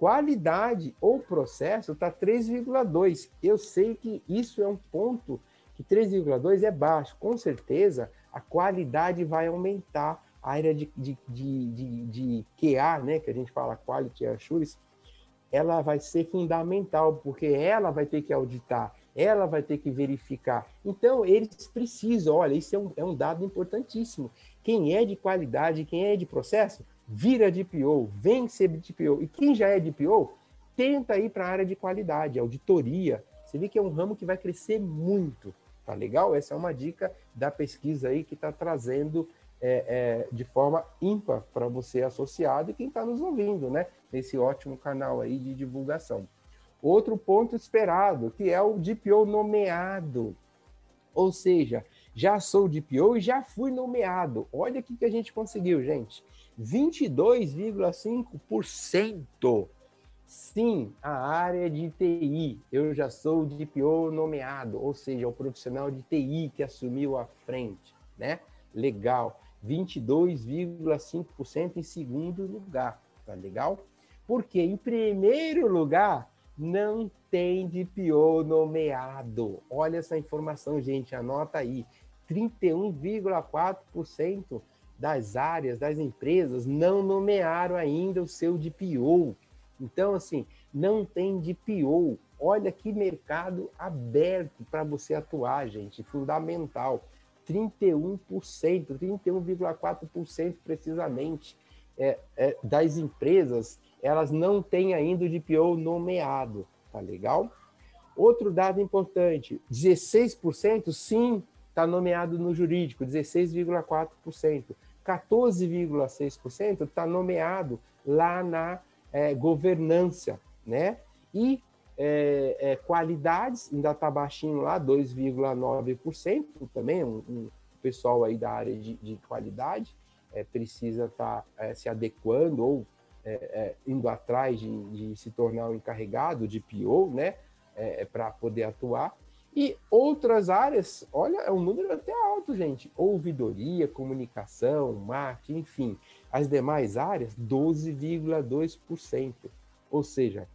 qualidade ou processo está 3,2. Eu sei que isso é um ponto que 3,2 é baixo. Com certeza, a qualidade vai aumentar. A área de, de, de, de, de QA, né, que a gente fala Quality Assurance, ela vai ser fundamental, porque ela vai ter que auditar, ela vai ter que verificar. Então, eles precisam, olha, isso é um, é um dado importantíssimo. Quem é de qualidade, quem é de processo, vira DPO, vem ser DPO. E quem já é DPO, tenta ir para a área de qualidade, auditoria. Você vê que é um ramo que vai crescer muito, tá legal? Essa é uma dica da pesquisa aí que está trazendo é, é, de forma ímpar para você associado e quem está nos ouvindo, né? Nesse ótimo canal aí de divulgação. Outro ponto esperado, que é o DPO nomeado. Ou seja, já sou DPO e já fui nomeado. Olha o que a gente conseguiu, gente. 22,5%. Sim, a área de TI. Eu já sou DPO nomeado, ou seja, o profissional de TI que assumiu a frente, né? Legal. 22,5% em segundo lugar, tá legal? Porque em primeiro lugar não tem DPO nomeado. Olha essa informação, gente, anota aí. 31,4% das áreas, das empresas, não nomearam ainda o seu DPO. Então, assim, não tem DPO. Olha que mercado aberto para você atuar, gente, fundamental. 31%, 31,4% precisamente é, é, das empresas, elas não têm ainda o DPO nomeado, tá legal? Outro dado importante, 16% sim está nomeado no jurídico, 16,4%. 14,6% está nomeado lá na é, governança, né? E é, é, qualidades, ainda está baixinho lá, 2,9%, também um, um, pessoal aí da área de, de qualidade é, precisa estar tá, é, se adequando ou é, indo atrás de, de, se tornar um encarregado de PO, né, para poder atuar. E outras áreas, olha, é um número até alto, gente. Ouvidoria, comunicação, marketing, enfim. As demais áreas, 12,2%. Ou seja,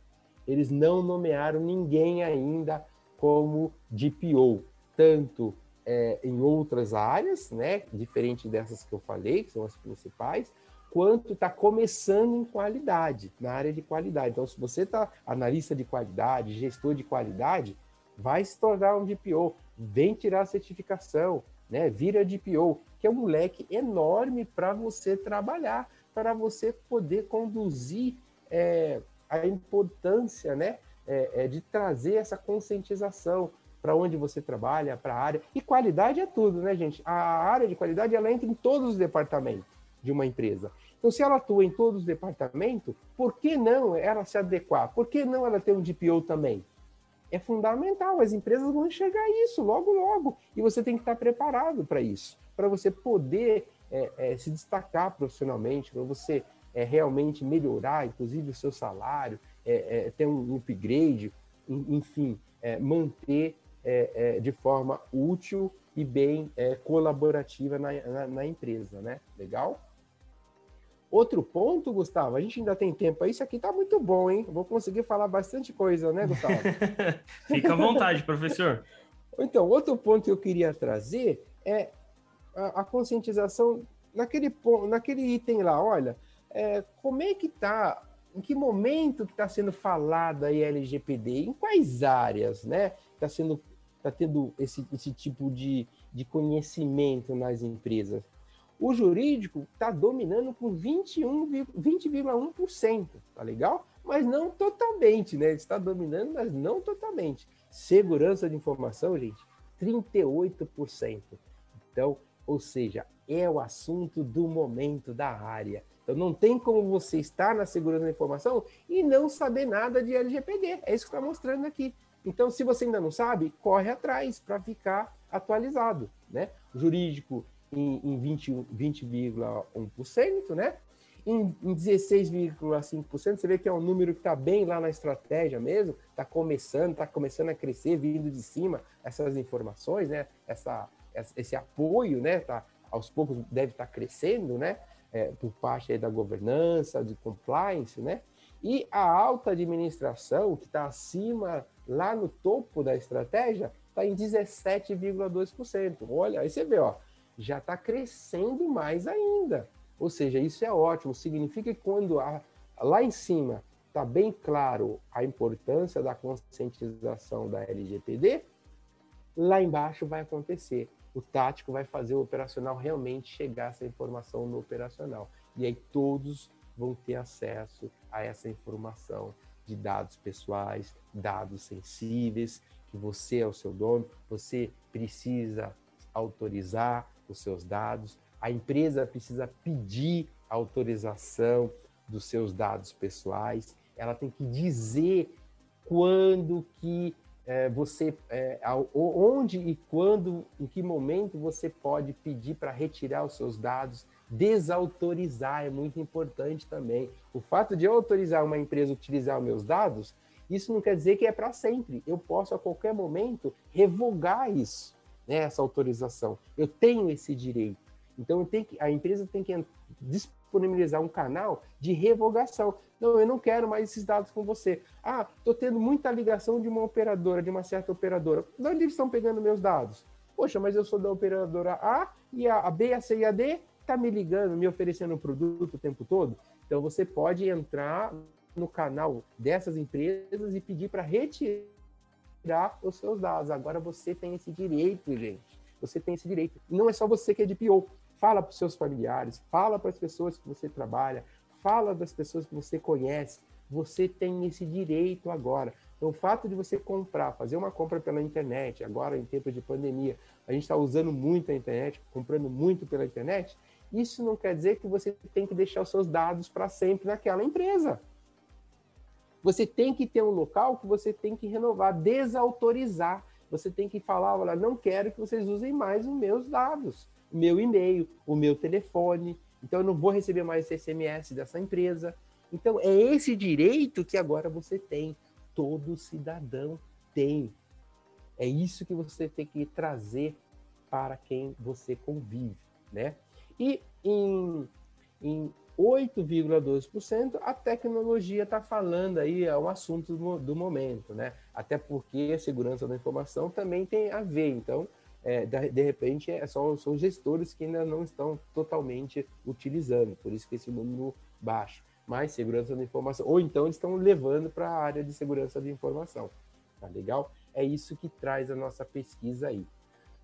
eles não nomearam ninguém ainda como DPO, tanto é, em outras áreas, né, diferente dessas que eu falei, que são as principais, quanto está começando em qualidade, na área de qualidade. Então, se você está analista de qualidade, gestor de qualidade, vai se tornar um DPO, vem tirar a certificação, né, vira DPO, que é um leque enorme para você trabalhar, para você poder conduzir é, a importância né, é, é, de trazer essa conscientização para onde você trabalha, para a área. E qualidade é tudo, né, gente? A área de qualidade ela entra em todos os departamentos de uma empresa. Então, se ela atua em todos os departamentos, por que não ela se adequar? Por que não ela ter um DPO também? É fundamental, as empresas vão enxergar isso logo, logo. E você tem que estar preparado para isso, para você poder é, é, se destacar profissionalmente, para você é, realmente melhorar, inclusive, o seu salário, é, é, ter um upgrade, enfim, é, manter de forma útil e bem colaborativa na, na, na, empresa, né? Legal? Outro ponto, Gustavo, a gente ainda tem tempo aí, isso aqui tá muito bom, hein? Vou conseguir falar bastante coisa, né, Gustavo? Fica à vontade, professor. Então, outro ponto que eu queria trazer é a, a conscientização naquele, naquele item lá, olha, é, como é que está, em que momento que está sendo falada a LGPD, em quais áreas, né? Está sendo, está tendo esse, esse tipo de, de conhecimento nas empresas. O jurídico está dominando com 20,1%, tá legal? Mas não totalmente, né? Está dominando, mas não totalmente. Segurança de informação, gente, 38%. Então, ou seja, é o assunto do momento da área. Então não tem como você estar na segurança da informação e não saber nada de LGPD. É isso que está mostrando aqui. Então, se você ainda não sabe, corre atrás para ficar atualizado. Né? Jurídico em, em 20,1%, 20, né? Em, em 16,5%, você vê que é um número que está bem lá na estratégia mesmo, está começando, está começando a crescer, vindo de cima essas informações, né? Essa, esse apoio, né? Tá, aos poucos deve estar tá crescendo, né? é, por parte da governança, de compliance, né? E a alta administração, que está acima, lá no topo da estratégia, está em 17,2%. Olha, aí você vê, ó, já está crescendo mais ainda. Ou seja, isso é ótimo. Significa que quando lá em cima está bem claro a importância da conscientização da LGPD, lá embaixo vai acontecer o tático vai fazer o operacional realmente chegar essa informação no operacional. E aí todos vão ter acesso a essa informação de dados pessoais, dados sensíveis, que você é o seu dono, você precisa autorizar os seus dados, a empresa precisa pedir autorização dos seus dados pessoais, ela tem que dizer quando que é, você é, onde e quando, em que momento você pode pedir para retirar os seus dados, desautorizar é muito importante também. O fato de eu autorizar uma empresa a utilizar os meus dados, isso não quer dizer que é para sempre. Eu posso a qualquer momento revogar isso, né, essa autorização. Eu tenho esse direito. Então que, a empresa tem que disponibilizar um canal de revogação. Não, eu não quero mais esses dados com você. Ah, estou tendo muita ligação de uma operadora, de uma certa operadora. De onde eles estão pegando meus dados? Poxa, mas eu sou da operadora A e a, B, a C e a D está me ligando, me oferecendo um produto o tempo todo. Então você pode entrar no canal dessas empresas e pedir para retirar os seus dados. Agora você tem esse direito, gente. Você tem esse direito. Não é só você que é de. Fala para os seus familiares, fala para as pessoas que você trabalha, fala das pessoas que você conhece. Você tem esse direito agora. Então, o fato de você comprar, fazer uma compra pela internet, agora em tempos de pandemia, a gente está usando muito a internet, comprando muito pela internet, isso não quer dizer que você tem que deixar os seus dados para sempre naquela empresa. Você tem que ter um local que você tem que renovar, desautorizar. Você tem que falar, olha, não quero que vocês usem mais os meus dados, o meu e-mail, o meu telefone. Então eu não vou receber mais esse SMS dessa empresa. Então é esse direito que agora você tem. Todo cidadão tem. É isso que você tem que trazer para quem você convive, né? E em, em 8,2% a tepnologia está falando aí, é um assunto do, do, momento, né? Até porque a segurança da informação também tem a ver. Então, é, de, repente, é só, são gestores que ainda não estão totalmente utilizando, por isso que esse número baixo. Mas segurança da informação, ou então eles estão levando para a área de segurança da informação. Tá legal? É isso que traz a nossa pesquisa aí.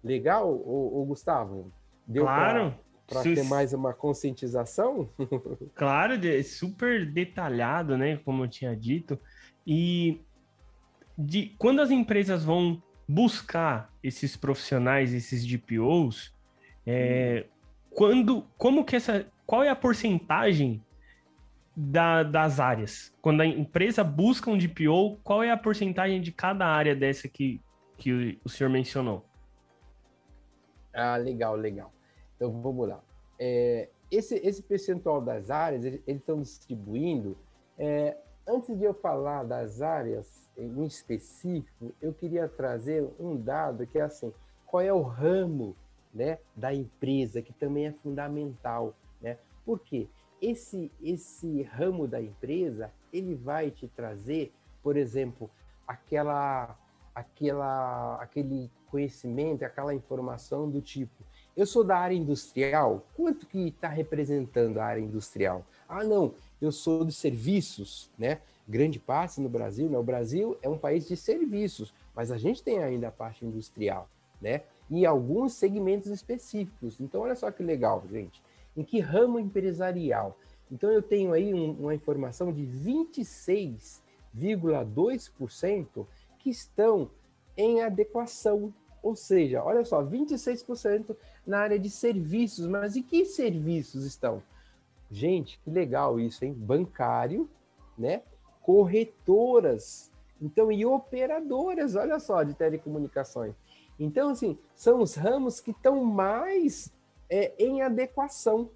Legal, o, Gustavo? Deu claro. Pra para ter mais uma conscientização? claro, é super detalhado, né? Como eu tinha dito. E de, quando as empresas vão buscar esses profissionais, esses DPOs, é, quando, como que essa, qual é a porcentagem da, das áreas? Quando a empresa busca um DPO, qual é a porcentagem de cada área dessa que, que o senhor mencionou? Ah, legal, legal. Então vamos lá. É, esse, esse percentual das áreas, eles estão distribuindo. É, antes de eu falar das áreas em específico, eu queria trazer um dado que é assim: qual é o ramo né, da empresa, que também é fundamental. Né? Por quê? Esse, esse ramo da empresa, ele vai te trazer, por exemplo, aquela, aquela, aquele conhecimento, aquela informação do tipo, eu sou da área industrial. Quanto que está representando a área industrial? Ah, não, eu sou de serviços, né? Grande parte no Brasil, né? O Brasil é um país de serviços, mas a gente tem ainda a parte industrial, né? E alguns segmentos específicos. Então, olha só que legal, gente. Em que ramo empresarial? Então, eu tenho aí um, uma informação de 26,2% que estão em adequação ou seja, olha só, 26% na área de serviços. Mas e que serviços estão? Gente, que legal isso, hein? Bancário, né? Corretoras. Então, e operadoras, olha só, de telecomunicações. Então, assim, são os ramos que estão mais é, em adequação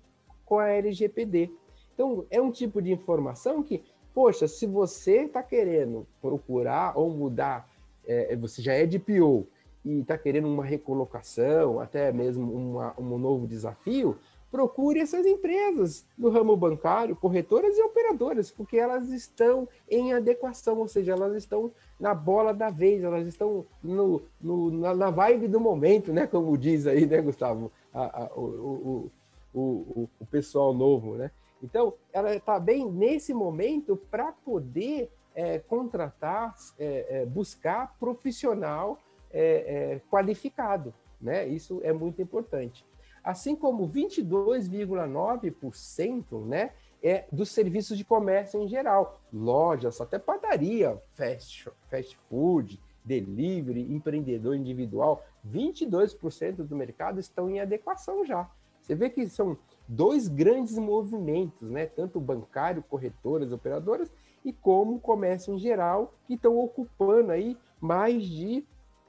com a LGPD. Então, é um tipo de informação que, poxa, se você está querendo procurar ou mudar, é, você já é de PO, e está querendo uma recolocação, até mesmo uma, um novo desafio, procure essas empresas do ramo bancário, corretoras e operadoras, porque elas estão em adequação, ou seja, elas estão na bola da vez, elas estão no, no na, na, vibe do momento, né? Como diz aí, né, Gustavo? A, a, o, o, o, o, pessoal novo, né? Então, ela está bem nesse momento para poder é, contratar, é, é, buscar profissional é, é, qualificado, né? Isso é muito importante. Assim como 22,9%, né, é dos serviços de comércio em geral, lojas, até padaria, fast, fast food, delivery, empreendedor individual, 22% do mercado estão em adequação já. Você vê que são dois grandes movimentos, né? Tanto bancário, corretoras, operadoras, e como comércio em geral, que estão ocupando aí mais de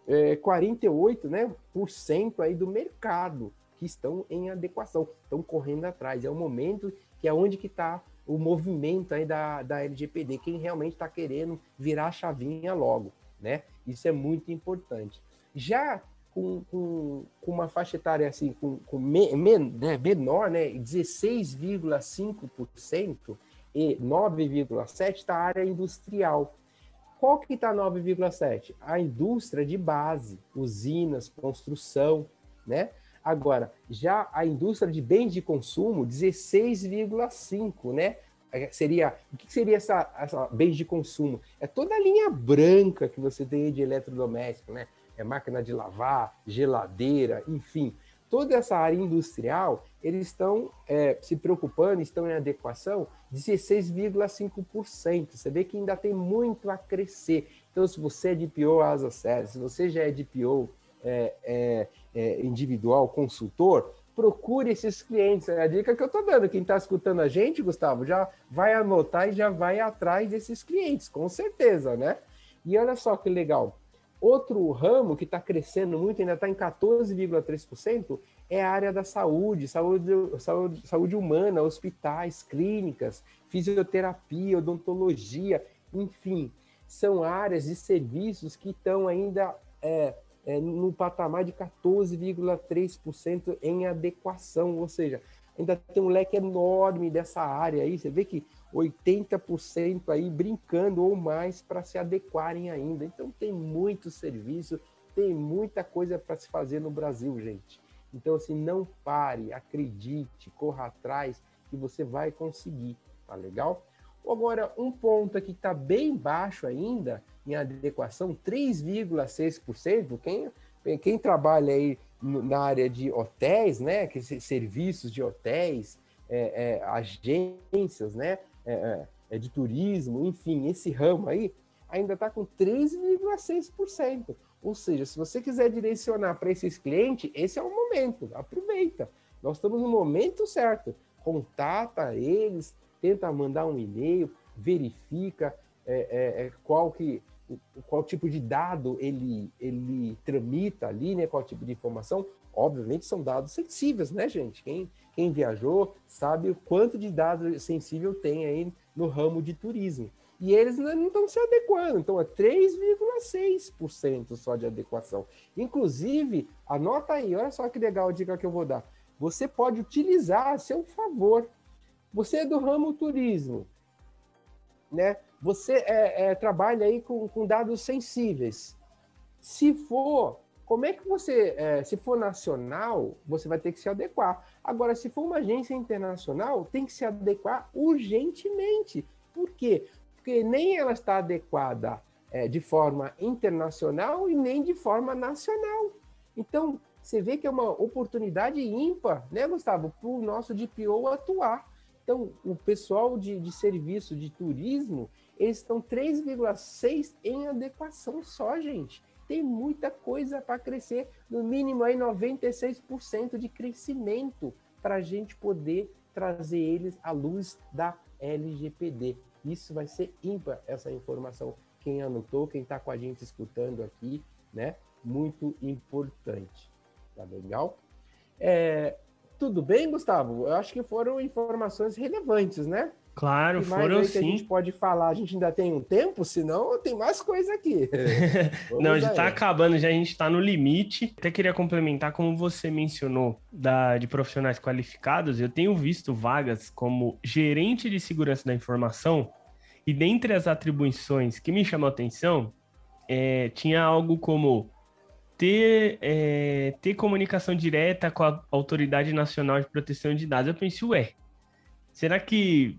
é, 48% né, por cento aí do mercado que estão em adequação, estão correndo atrás. É o momento que é onde que está o movimento aí da, da LGPD, quem realmente está querendo virar a chavinha logo, né? Isso é muito importante. Já com, com, com uma faixa etária assim, com, com me, men, né, menor, né, 16,5% e 9,7% está a área industrial. Qual que está 9,7? A indústria de base, usinas, construção, né? Agora, já a indústria de bens de consumo, 16,5, né? É, seria, o que seria essa, essa bens de consumo? É toda a linha branca que você tem de eletrodoméstico, né? É máquina de lavar, geladeira, enfim. Toda essa área industrial, eles estão é, se preocupando, estão em adequação 16,5%. Você vê que ainda tem muito a crescer. Então, se você é de PO asa séria, se você já é de PO é, é, é, individual, consultor, procure esses clientes. É a dica que eu estou dando. Quem está escutando a gente, Gustavo, já vai anotar e já vai atrás desses clientes, com certeza, né? E olha só que legal. Outro ramo que está crescendo muito, ainda está em 14,3%, é a área da saúde, saúde, saúde, saúde humana, hospitais, clínicas, fisioterapia, odontologia, enfim, são áreas de serviços que estão ainda é, é, no patamar de 14,3% em adequação, ou seja, ainda tem um leque enorme dessa área aí, você vê que 80% aí brincando ou mais para se adequarem ainda. Então tem muito serviço, tem muita coisa para se fazer no Brasil, gente. Então assim, não pare, acredite, corra atrás que você vai conseguir, tá legal? Agora, um ponto aqui que está bem baixo ainda, em adequação, 3,6%. Quem, quem trabalha aí na área de hotéis, né, que serviços de hotéis, é, é, agências, né, é, é, é de turismo, enfim, esse ramo aí ainda está com 3,6%. Ou seja, se você quiser direcionar para esses clientes, esse é o momento, aproveita. Nós estamos no momento certo. Contata eles, tenta mandar um e-mail, verifica é, qual que qual tipo de dado ele ele tramita ali, né? Qual tipo de informação? Obviamente são dados sensíveis, né, gente? Quem, quem viajou sabe o quanto de dado sensível tem aí no ramo de turismo. E eles não estão se adequando, então é 3,6% só de adequação. Inclusive, anota aí, olha só que legal a dica que eu vou dar. Você pode utilizar a seu favor você é do ramo turismo, né? Você é, é, trabalha aí com, com, dados sensíveis. Se for, como é que você, é, se for nacional, você vai ter que se adequar. Agora, se for uma agência internacional, tem que se adequar urgentemente. Por quê? Porque nem ela está adequada é, de forma internacional e nem de forma nacional. Então, você vê que é uma oportunidade ímpar, né, Gustavo, para o nosso DPO atuar. Então, o pessoal de, de serviço de turismo, eles estão 3,6 em adequação só, gente. Tem muita coisa para crescer, no mínimo aí 96% de crescimento para a gente poder trazer eles à luz da LGPD. Isso vai ser ímpar, essa informação. Quem anotou, quem está com a gente escutando aqui, né? Muito importante. Tá legal? É, tudo bem, Gustavo? Eu acho que foram informações relevantes, né? Claro, foram sim. a gente pode falar, a gente ainda tem um tempo, senão tem mais coisa aqui. Não, já está acabando, já a gente está no limite. Até queria complementar, como você mencionou, da, de profissionais qualificados, eu tenho visto vagas como gerente de segurança da informação, e dentre as atribuições que me chamou a atenção, é, tinha algo como ter, é, ter comunicação direta com a Autoridade Nacional de Proteção de Dados. Eu pensei, ué, será que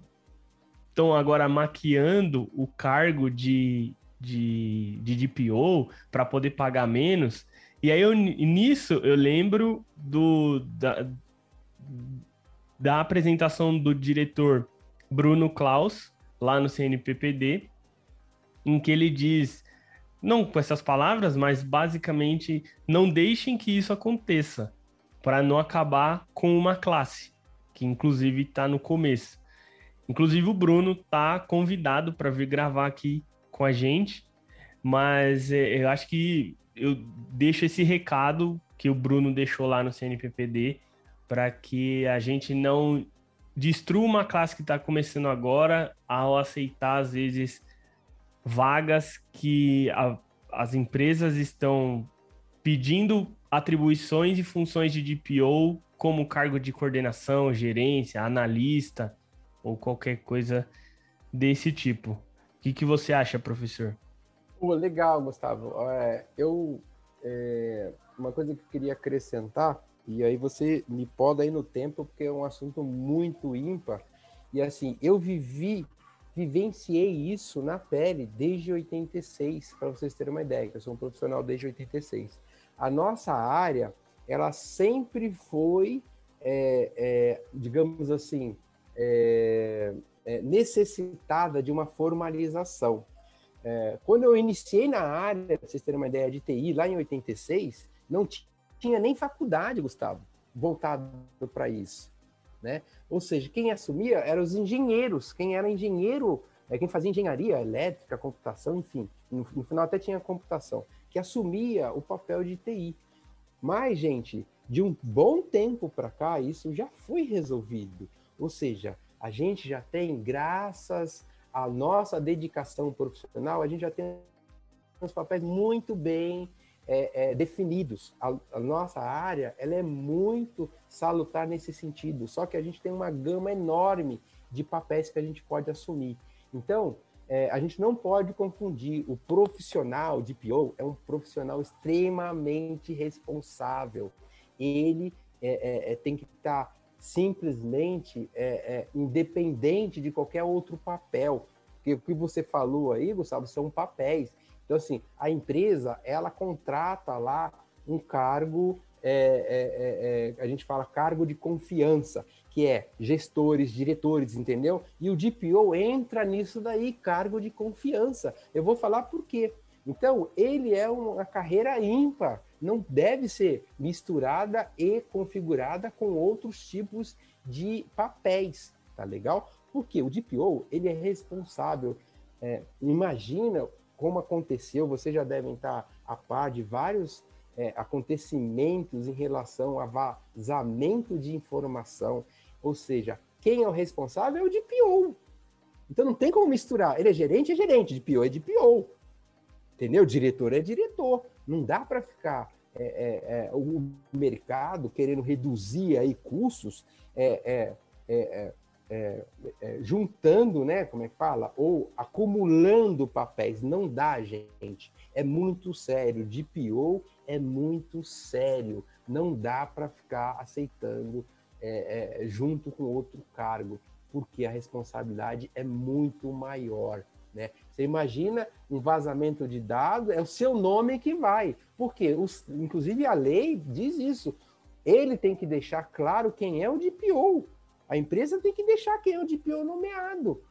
estão agora maquiando o cargo de, de, de DPO para poder pagar menos? E aí, eu, nisso, eu lembro do, da, da apresentação do diretor Bruno Klaus, lá no CNPPD, em que ele diz não com essas palavras, mas basicamente não deixem que isso aconteça para não acabar com uma classe, que inclusive está no começo. Inclusive o Bruno tá convidado para vir gravar aqui com a gente, mas é, eu acho que eu deixo esse recado que o Bruno deixou lá no CNPPD para que a gente não destrua uma classe que está começando agora ao aceitar às vezes vagas que a, as empresas estão pedindo atribuições e funções de DPO como cargo de coordenação, gerência, analista ou qualquer coisa desse tipo. O que, que você acha, professor? Legal, Gustavo. É, eu é, uma coisa que eu queria acrescentar e aí você me poda aí no tempo porque é um assunto muito ímpar e assim eu vivi vivenciei isso na pele desde 86 para vocês terem uma ideia. Eu sou um profissional desde 86. A nossa área ela sempre foi é, é, digamos assim é, é, necessitada de uma formalização. É, quando eu iniciei na área, para vocês terem uma ideia de TI, lá em 86, não tinha nem faculdade, Gustavo, voltado para isso. Né? Ou seja, quem assumia eram os engenheiros, quem era engenheiro, é, quem fazia engenharia elétrica, computação, enfim, no, no final até tinha computação, que assumia o papel de TI. Mas, gente, de um bom tempo para cá, isso já foi resolvido. Ou seja, a gente já tem, graças à nossa dedicação profissional, a gente já tem os papéis muito bem é, é, definidos. A, a, nossa área ela é muito salutar nesse sentido, só que a gente tem uma gama enorme de papéis que a gente pode assumir. Então, é, a gente não pode confundir o profissional de PO, é um profissional extremamente responsável. Ele é, é, é, tem que estar simplesmente é, é, independente de qualquer outro papel. Porque o que você falou aí, Gustavo, são papéis. Então, assim, a empresa, ela contrata lá um cargo, é, é, é, é a gente fala cargo de confiança, que é gestores, diretores, entendeu? E o DPO entra nisso daí, cargo de confiança. Eu vou falar por quê. Então, ele é uma carreira ímpar, não deve ser misturada e configurada com outros tipos de papéis, tá legal? Porque o DPO, ele é responsável, é, imagina como aconteceu, vocês já devem estar a par de vários é, acontecimentos em relação a vazamento de informação, ou seja, quem é o responsável é o DPO. Então não tem como misturar, ele é gerente, é gerente, DPO é DPO. Entendeu? Diretor é diretor. Não dá para ficar é, é, é, o mercado querendo reduzir aí custos, é, é, juntando, né? Como é que fala? Ou acumulando papéis. Não dá, gente. É muito sério. DPO é muito sério. Não dá para ficar aceitando junto com outro cargo, porque a responsabilidade é muito maior. Né? Você imagina um vazamento de dados, é o seu nome que vai. Porque, os, inclusive, a lei diz isso. Ele tem que deixar claro quem é o DPO. A empresa tem que deixar quem é o DPO nomeado.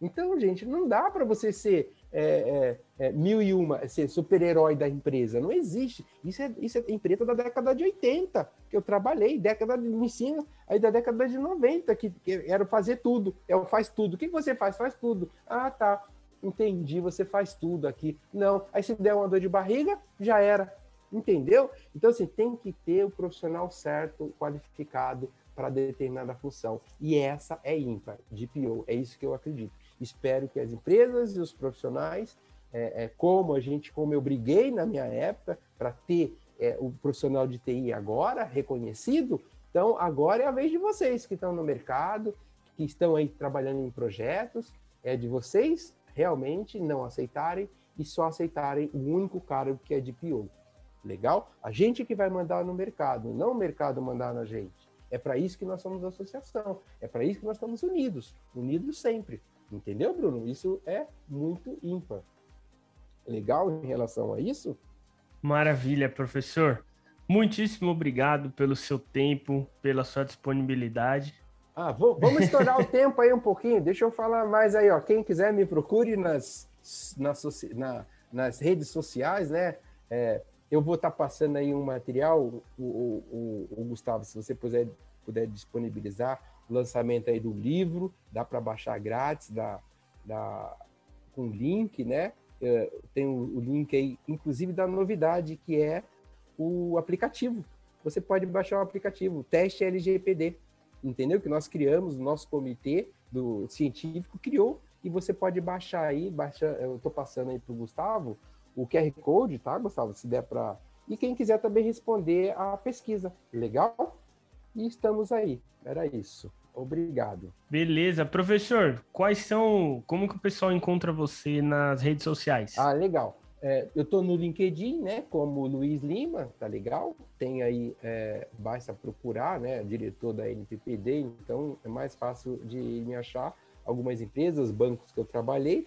Então, gente, não dá para você ser é, é, é, mil e uma, ser super-herói da empresa. Não existe. Isso é, isso é empresa da década de 80, que eu trabalhei, década de ensino, aí da década de 90, que, que era fazer tudo. É faz tudo. O que você faz? Faz tudo. Ah, tá entendi, você faz tudo aqui. Não, aí se der uma dor de barriga, já era. Entendeu? Então, assim, tem que ter o profissional certo, qualificado para determinada função. E essa é ímpar, DPO, é isso que eu acredito. Espero que as empresas e os profissionais, é, é, como a gente, como eu briguei na minha época, para ter é, o profissional de TI agora reconhecido, então agora é a vez de vocês que estão no mercado, que estão aí trabalhando em projetos, é de vocês realmente não aceitarem e só aceitarem o único cargo que é de PO. Legal? A gente que vai mandar no mercado, não o mercado mandar na gente. É para isso que nós somos associação. É para isso que nós estamos unidos. Unidos sempre. Entendeu, Bruno? Isso é muito ímpar. Legal em relação a isso? Maravilha, professor. Muitíssimo obrigado pelo seu tempo, pela sua disponibilidade. Ah, vou, vamos estourar o tempo aí um pouquinho. Deixa eu falar mais aí, ó. Quem quiser me procure nas, na, nas redes sociais, né? É, eu vou estar tá passando aí um material, o, o, o, o, Gustavo, se você puder, puder disponibilizar o lançamento aí do livro, dá para baixar grátis, dá, dá, com link, né? É, tem o, o link aí, inclusive da novidade, que é o aplicativo. Você pode baixar o aplicativo, teste LGPD entendeu? Que nós criamos, o nosso comitê do científico criou e você pode baixar aí, baixa, eu estou passando aí para o Gustavo, o QR Code, tá, Gustavo? Se der para. E quem quiser também responder a pesquisa, legal? E estamos aí. Era isso. Obrigado. Beleza. Professor, quais são. Como que o pessoal encontra você nas redes sociais? Ah, legal. É, eu estou no LinkedIn, né, como Luiz Lima, tá legal? Tem aí, é, basta procurar, né, diretor da NPPD, então é mais fácil de me achar. Algumas empresas, bancos que eu trabalhei.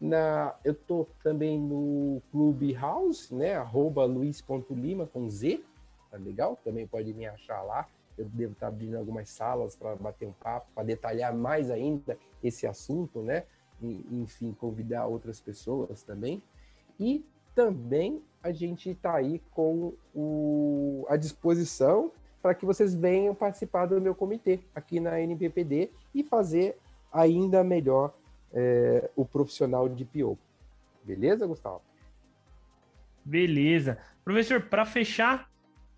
Na, eu estou também no Clube House, né, arroba luiz.lima com Z, tá legal? Também pode me achar lá. Eu devo estar abrindo algumas salas para bater um papo, para detalhar mais ainda esse assunto, né? E, enfim, convidar outras pessoas também. E também a gente está aí com o, a disposição para que vocês venham participar do meu comitê aqui na NPPD e fazer ainda melhor é, o profissional de PO. Beleza, Gustavo? Beleza. Professor, para fechar,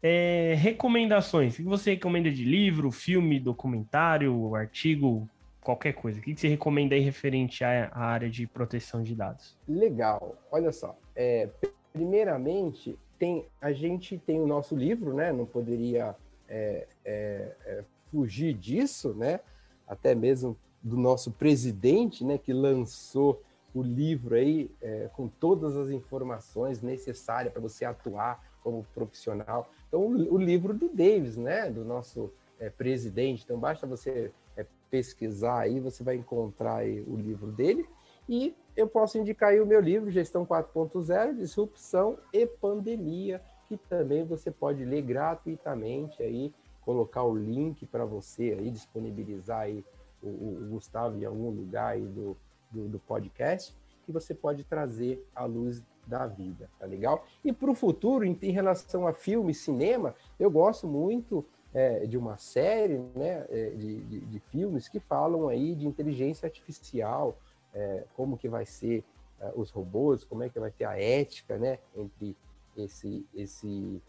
é, recomendações. O que você recomenda de livro, filme, documentário, artigo, qualquer coisa. O que você recomenda aí referente à, área de proteção de dados? Legal. Olha só. É, primeiramente, tem, a gente tem o nosso livro, né? Não poderia é, é, é, fugir disso, né? Até mesmo do nosso presidente, né? Que lançou o livro aí é, com todas as informações necessárias para você atuar como profissional. Então, o, o livro do Davis, né? Do nosso é, presidente. Então, basta você pesquisar aí, você vai encontrar aí o livro dele. E eu posso indicar aí o meu livro, Gestão 4.0, Disrupção e Pandemia, que também você pode ler gratuitamente aí, colocar o link para você aí, disponibilizar aí o, o, Gustavo em algum lugar aí do, do, do podcast, que você pode trazer à luz da vida, tá legal? E para o futuro, em, em relação a filme, cinema, eu gosto muito é, de uma série né, é, de, de, de, filmes que falam aí de inteligência artificial, é, como que vai ser é, os robôs, como é que vai ter a ética né, entre esse, esse,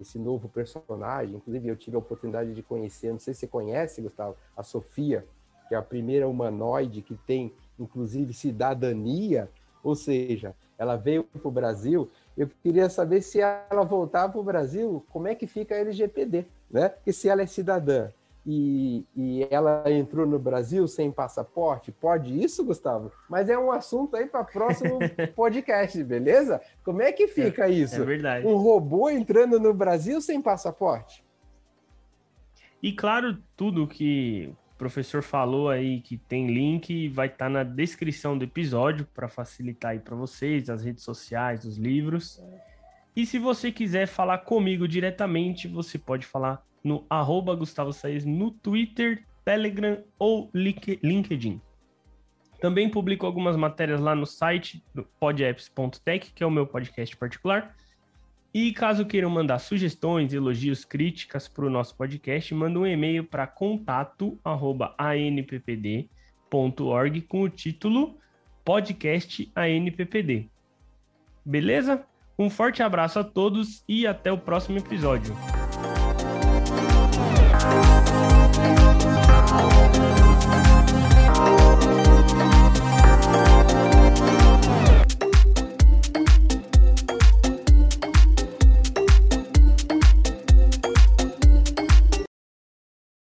esse novo personagem. Inclusive, eu tive a oportunidade de conhecer, não sei se você conhece, Gustavo, a Sofia, que é a primeira humanoide que tem, inclusive, cidadania, ou seja, ela veio para o Brasil. Eu queria saber se ela voltar para o Brasil, como é que fica a LGPD né? Porque se ela é cidadã e, e ela entrou no Brasil sem passaporte, pode isso, Gustavo? Mas é um assunto aí para próximo podcast, beleza? Como é que fica é, isso? É verdade. Um robô entrando no Brasil sem passaporte? E claro, tudo que o professor falou aí que tem link vai estar tá na descrição do episódio para facilitar aí para vocês as redes sociais, os livros. É. E se você quiser falar comigo diretamente, você pode falar no arroba Gustavo Saez no Twitter, Telegram ou LinkedIn. Também publico algumas matérias lá no site do podapps.tech, que é o meu podcast particular. E caso queiram mandar sugestões, elogios, críticas para o nosso podcast, manda um e-mail para contato@anppd.org com o título Podcast ANPPD. Beleza? Um forte abraço a todos e até o próximo episódio.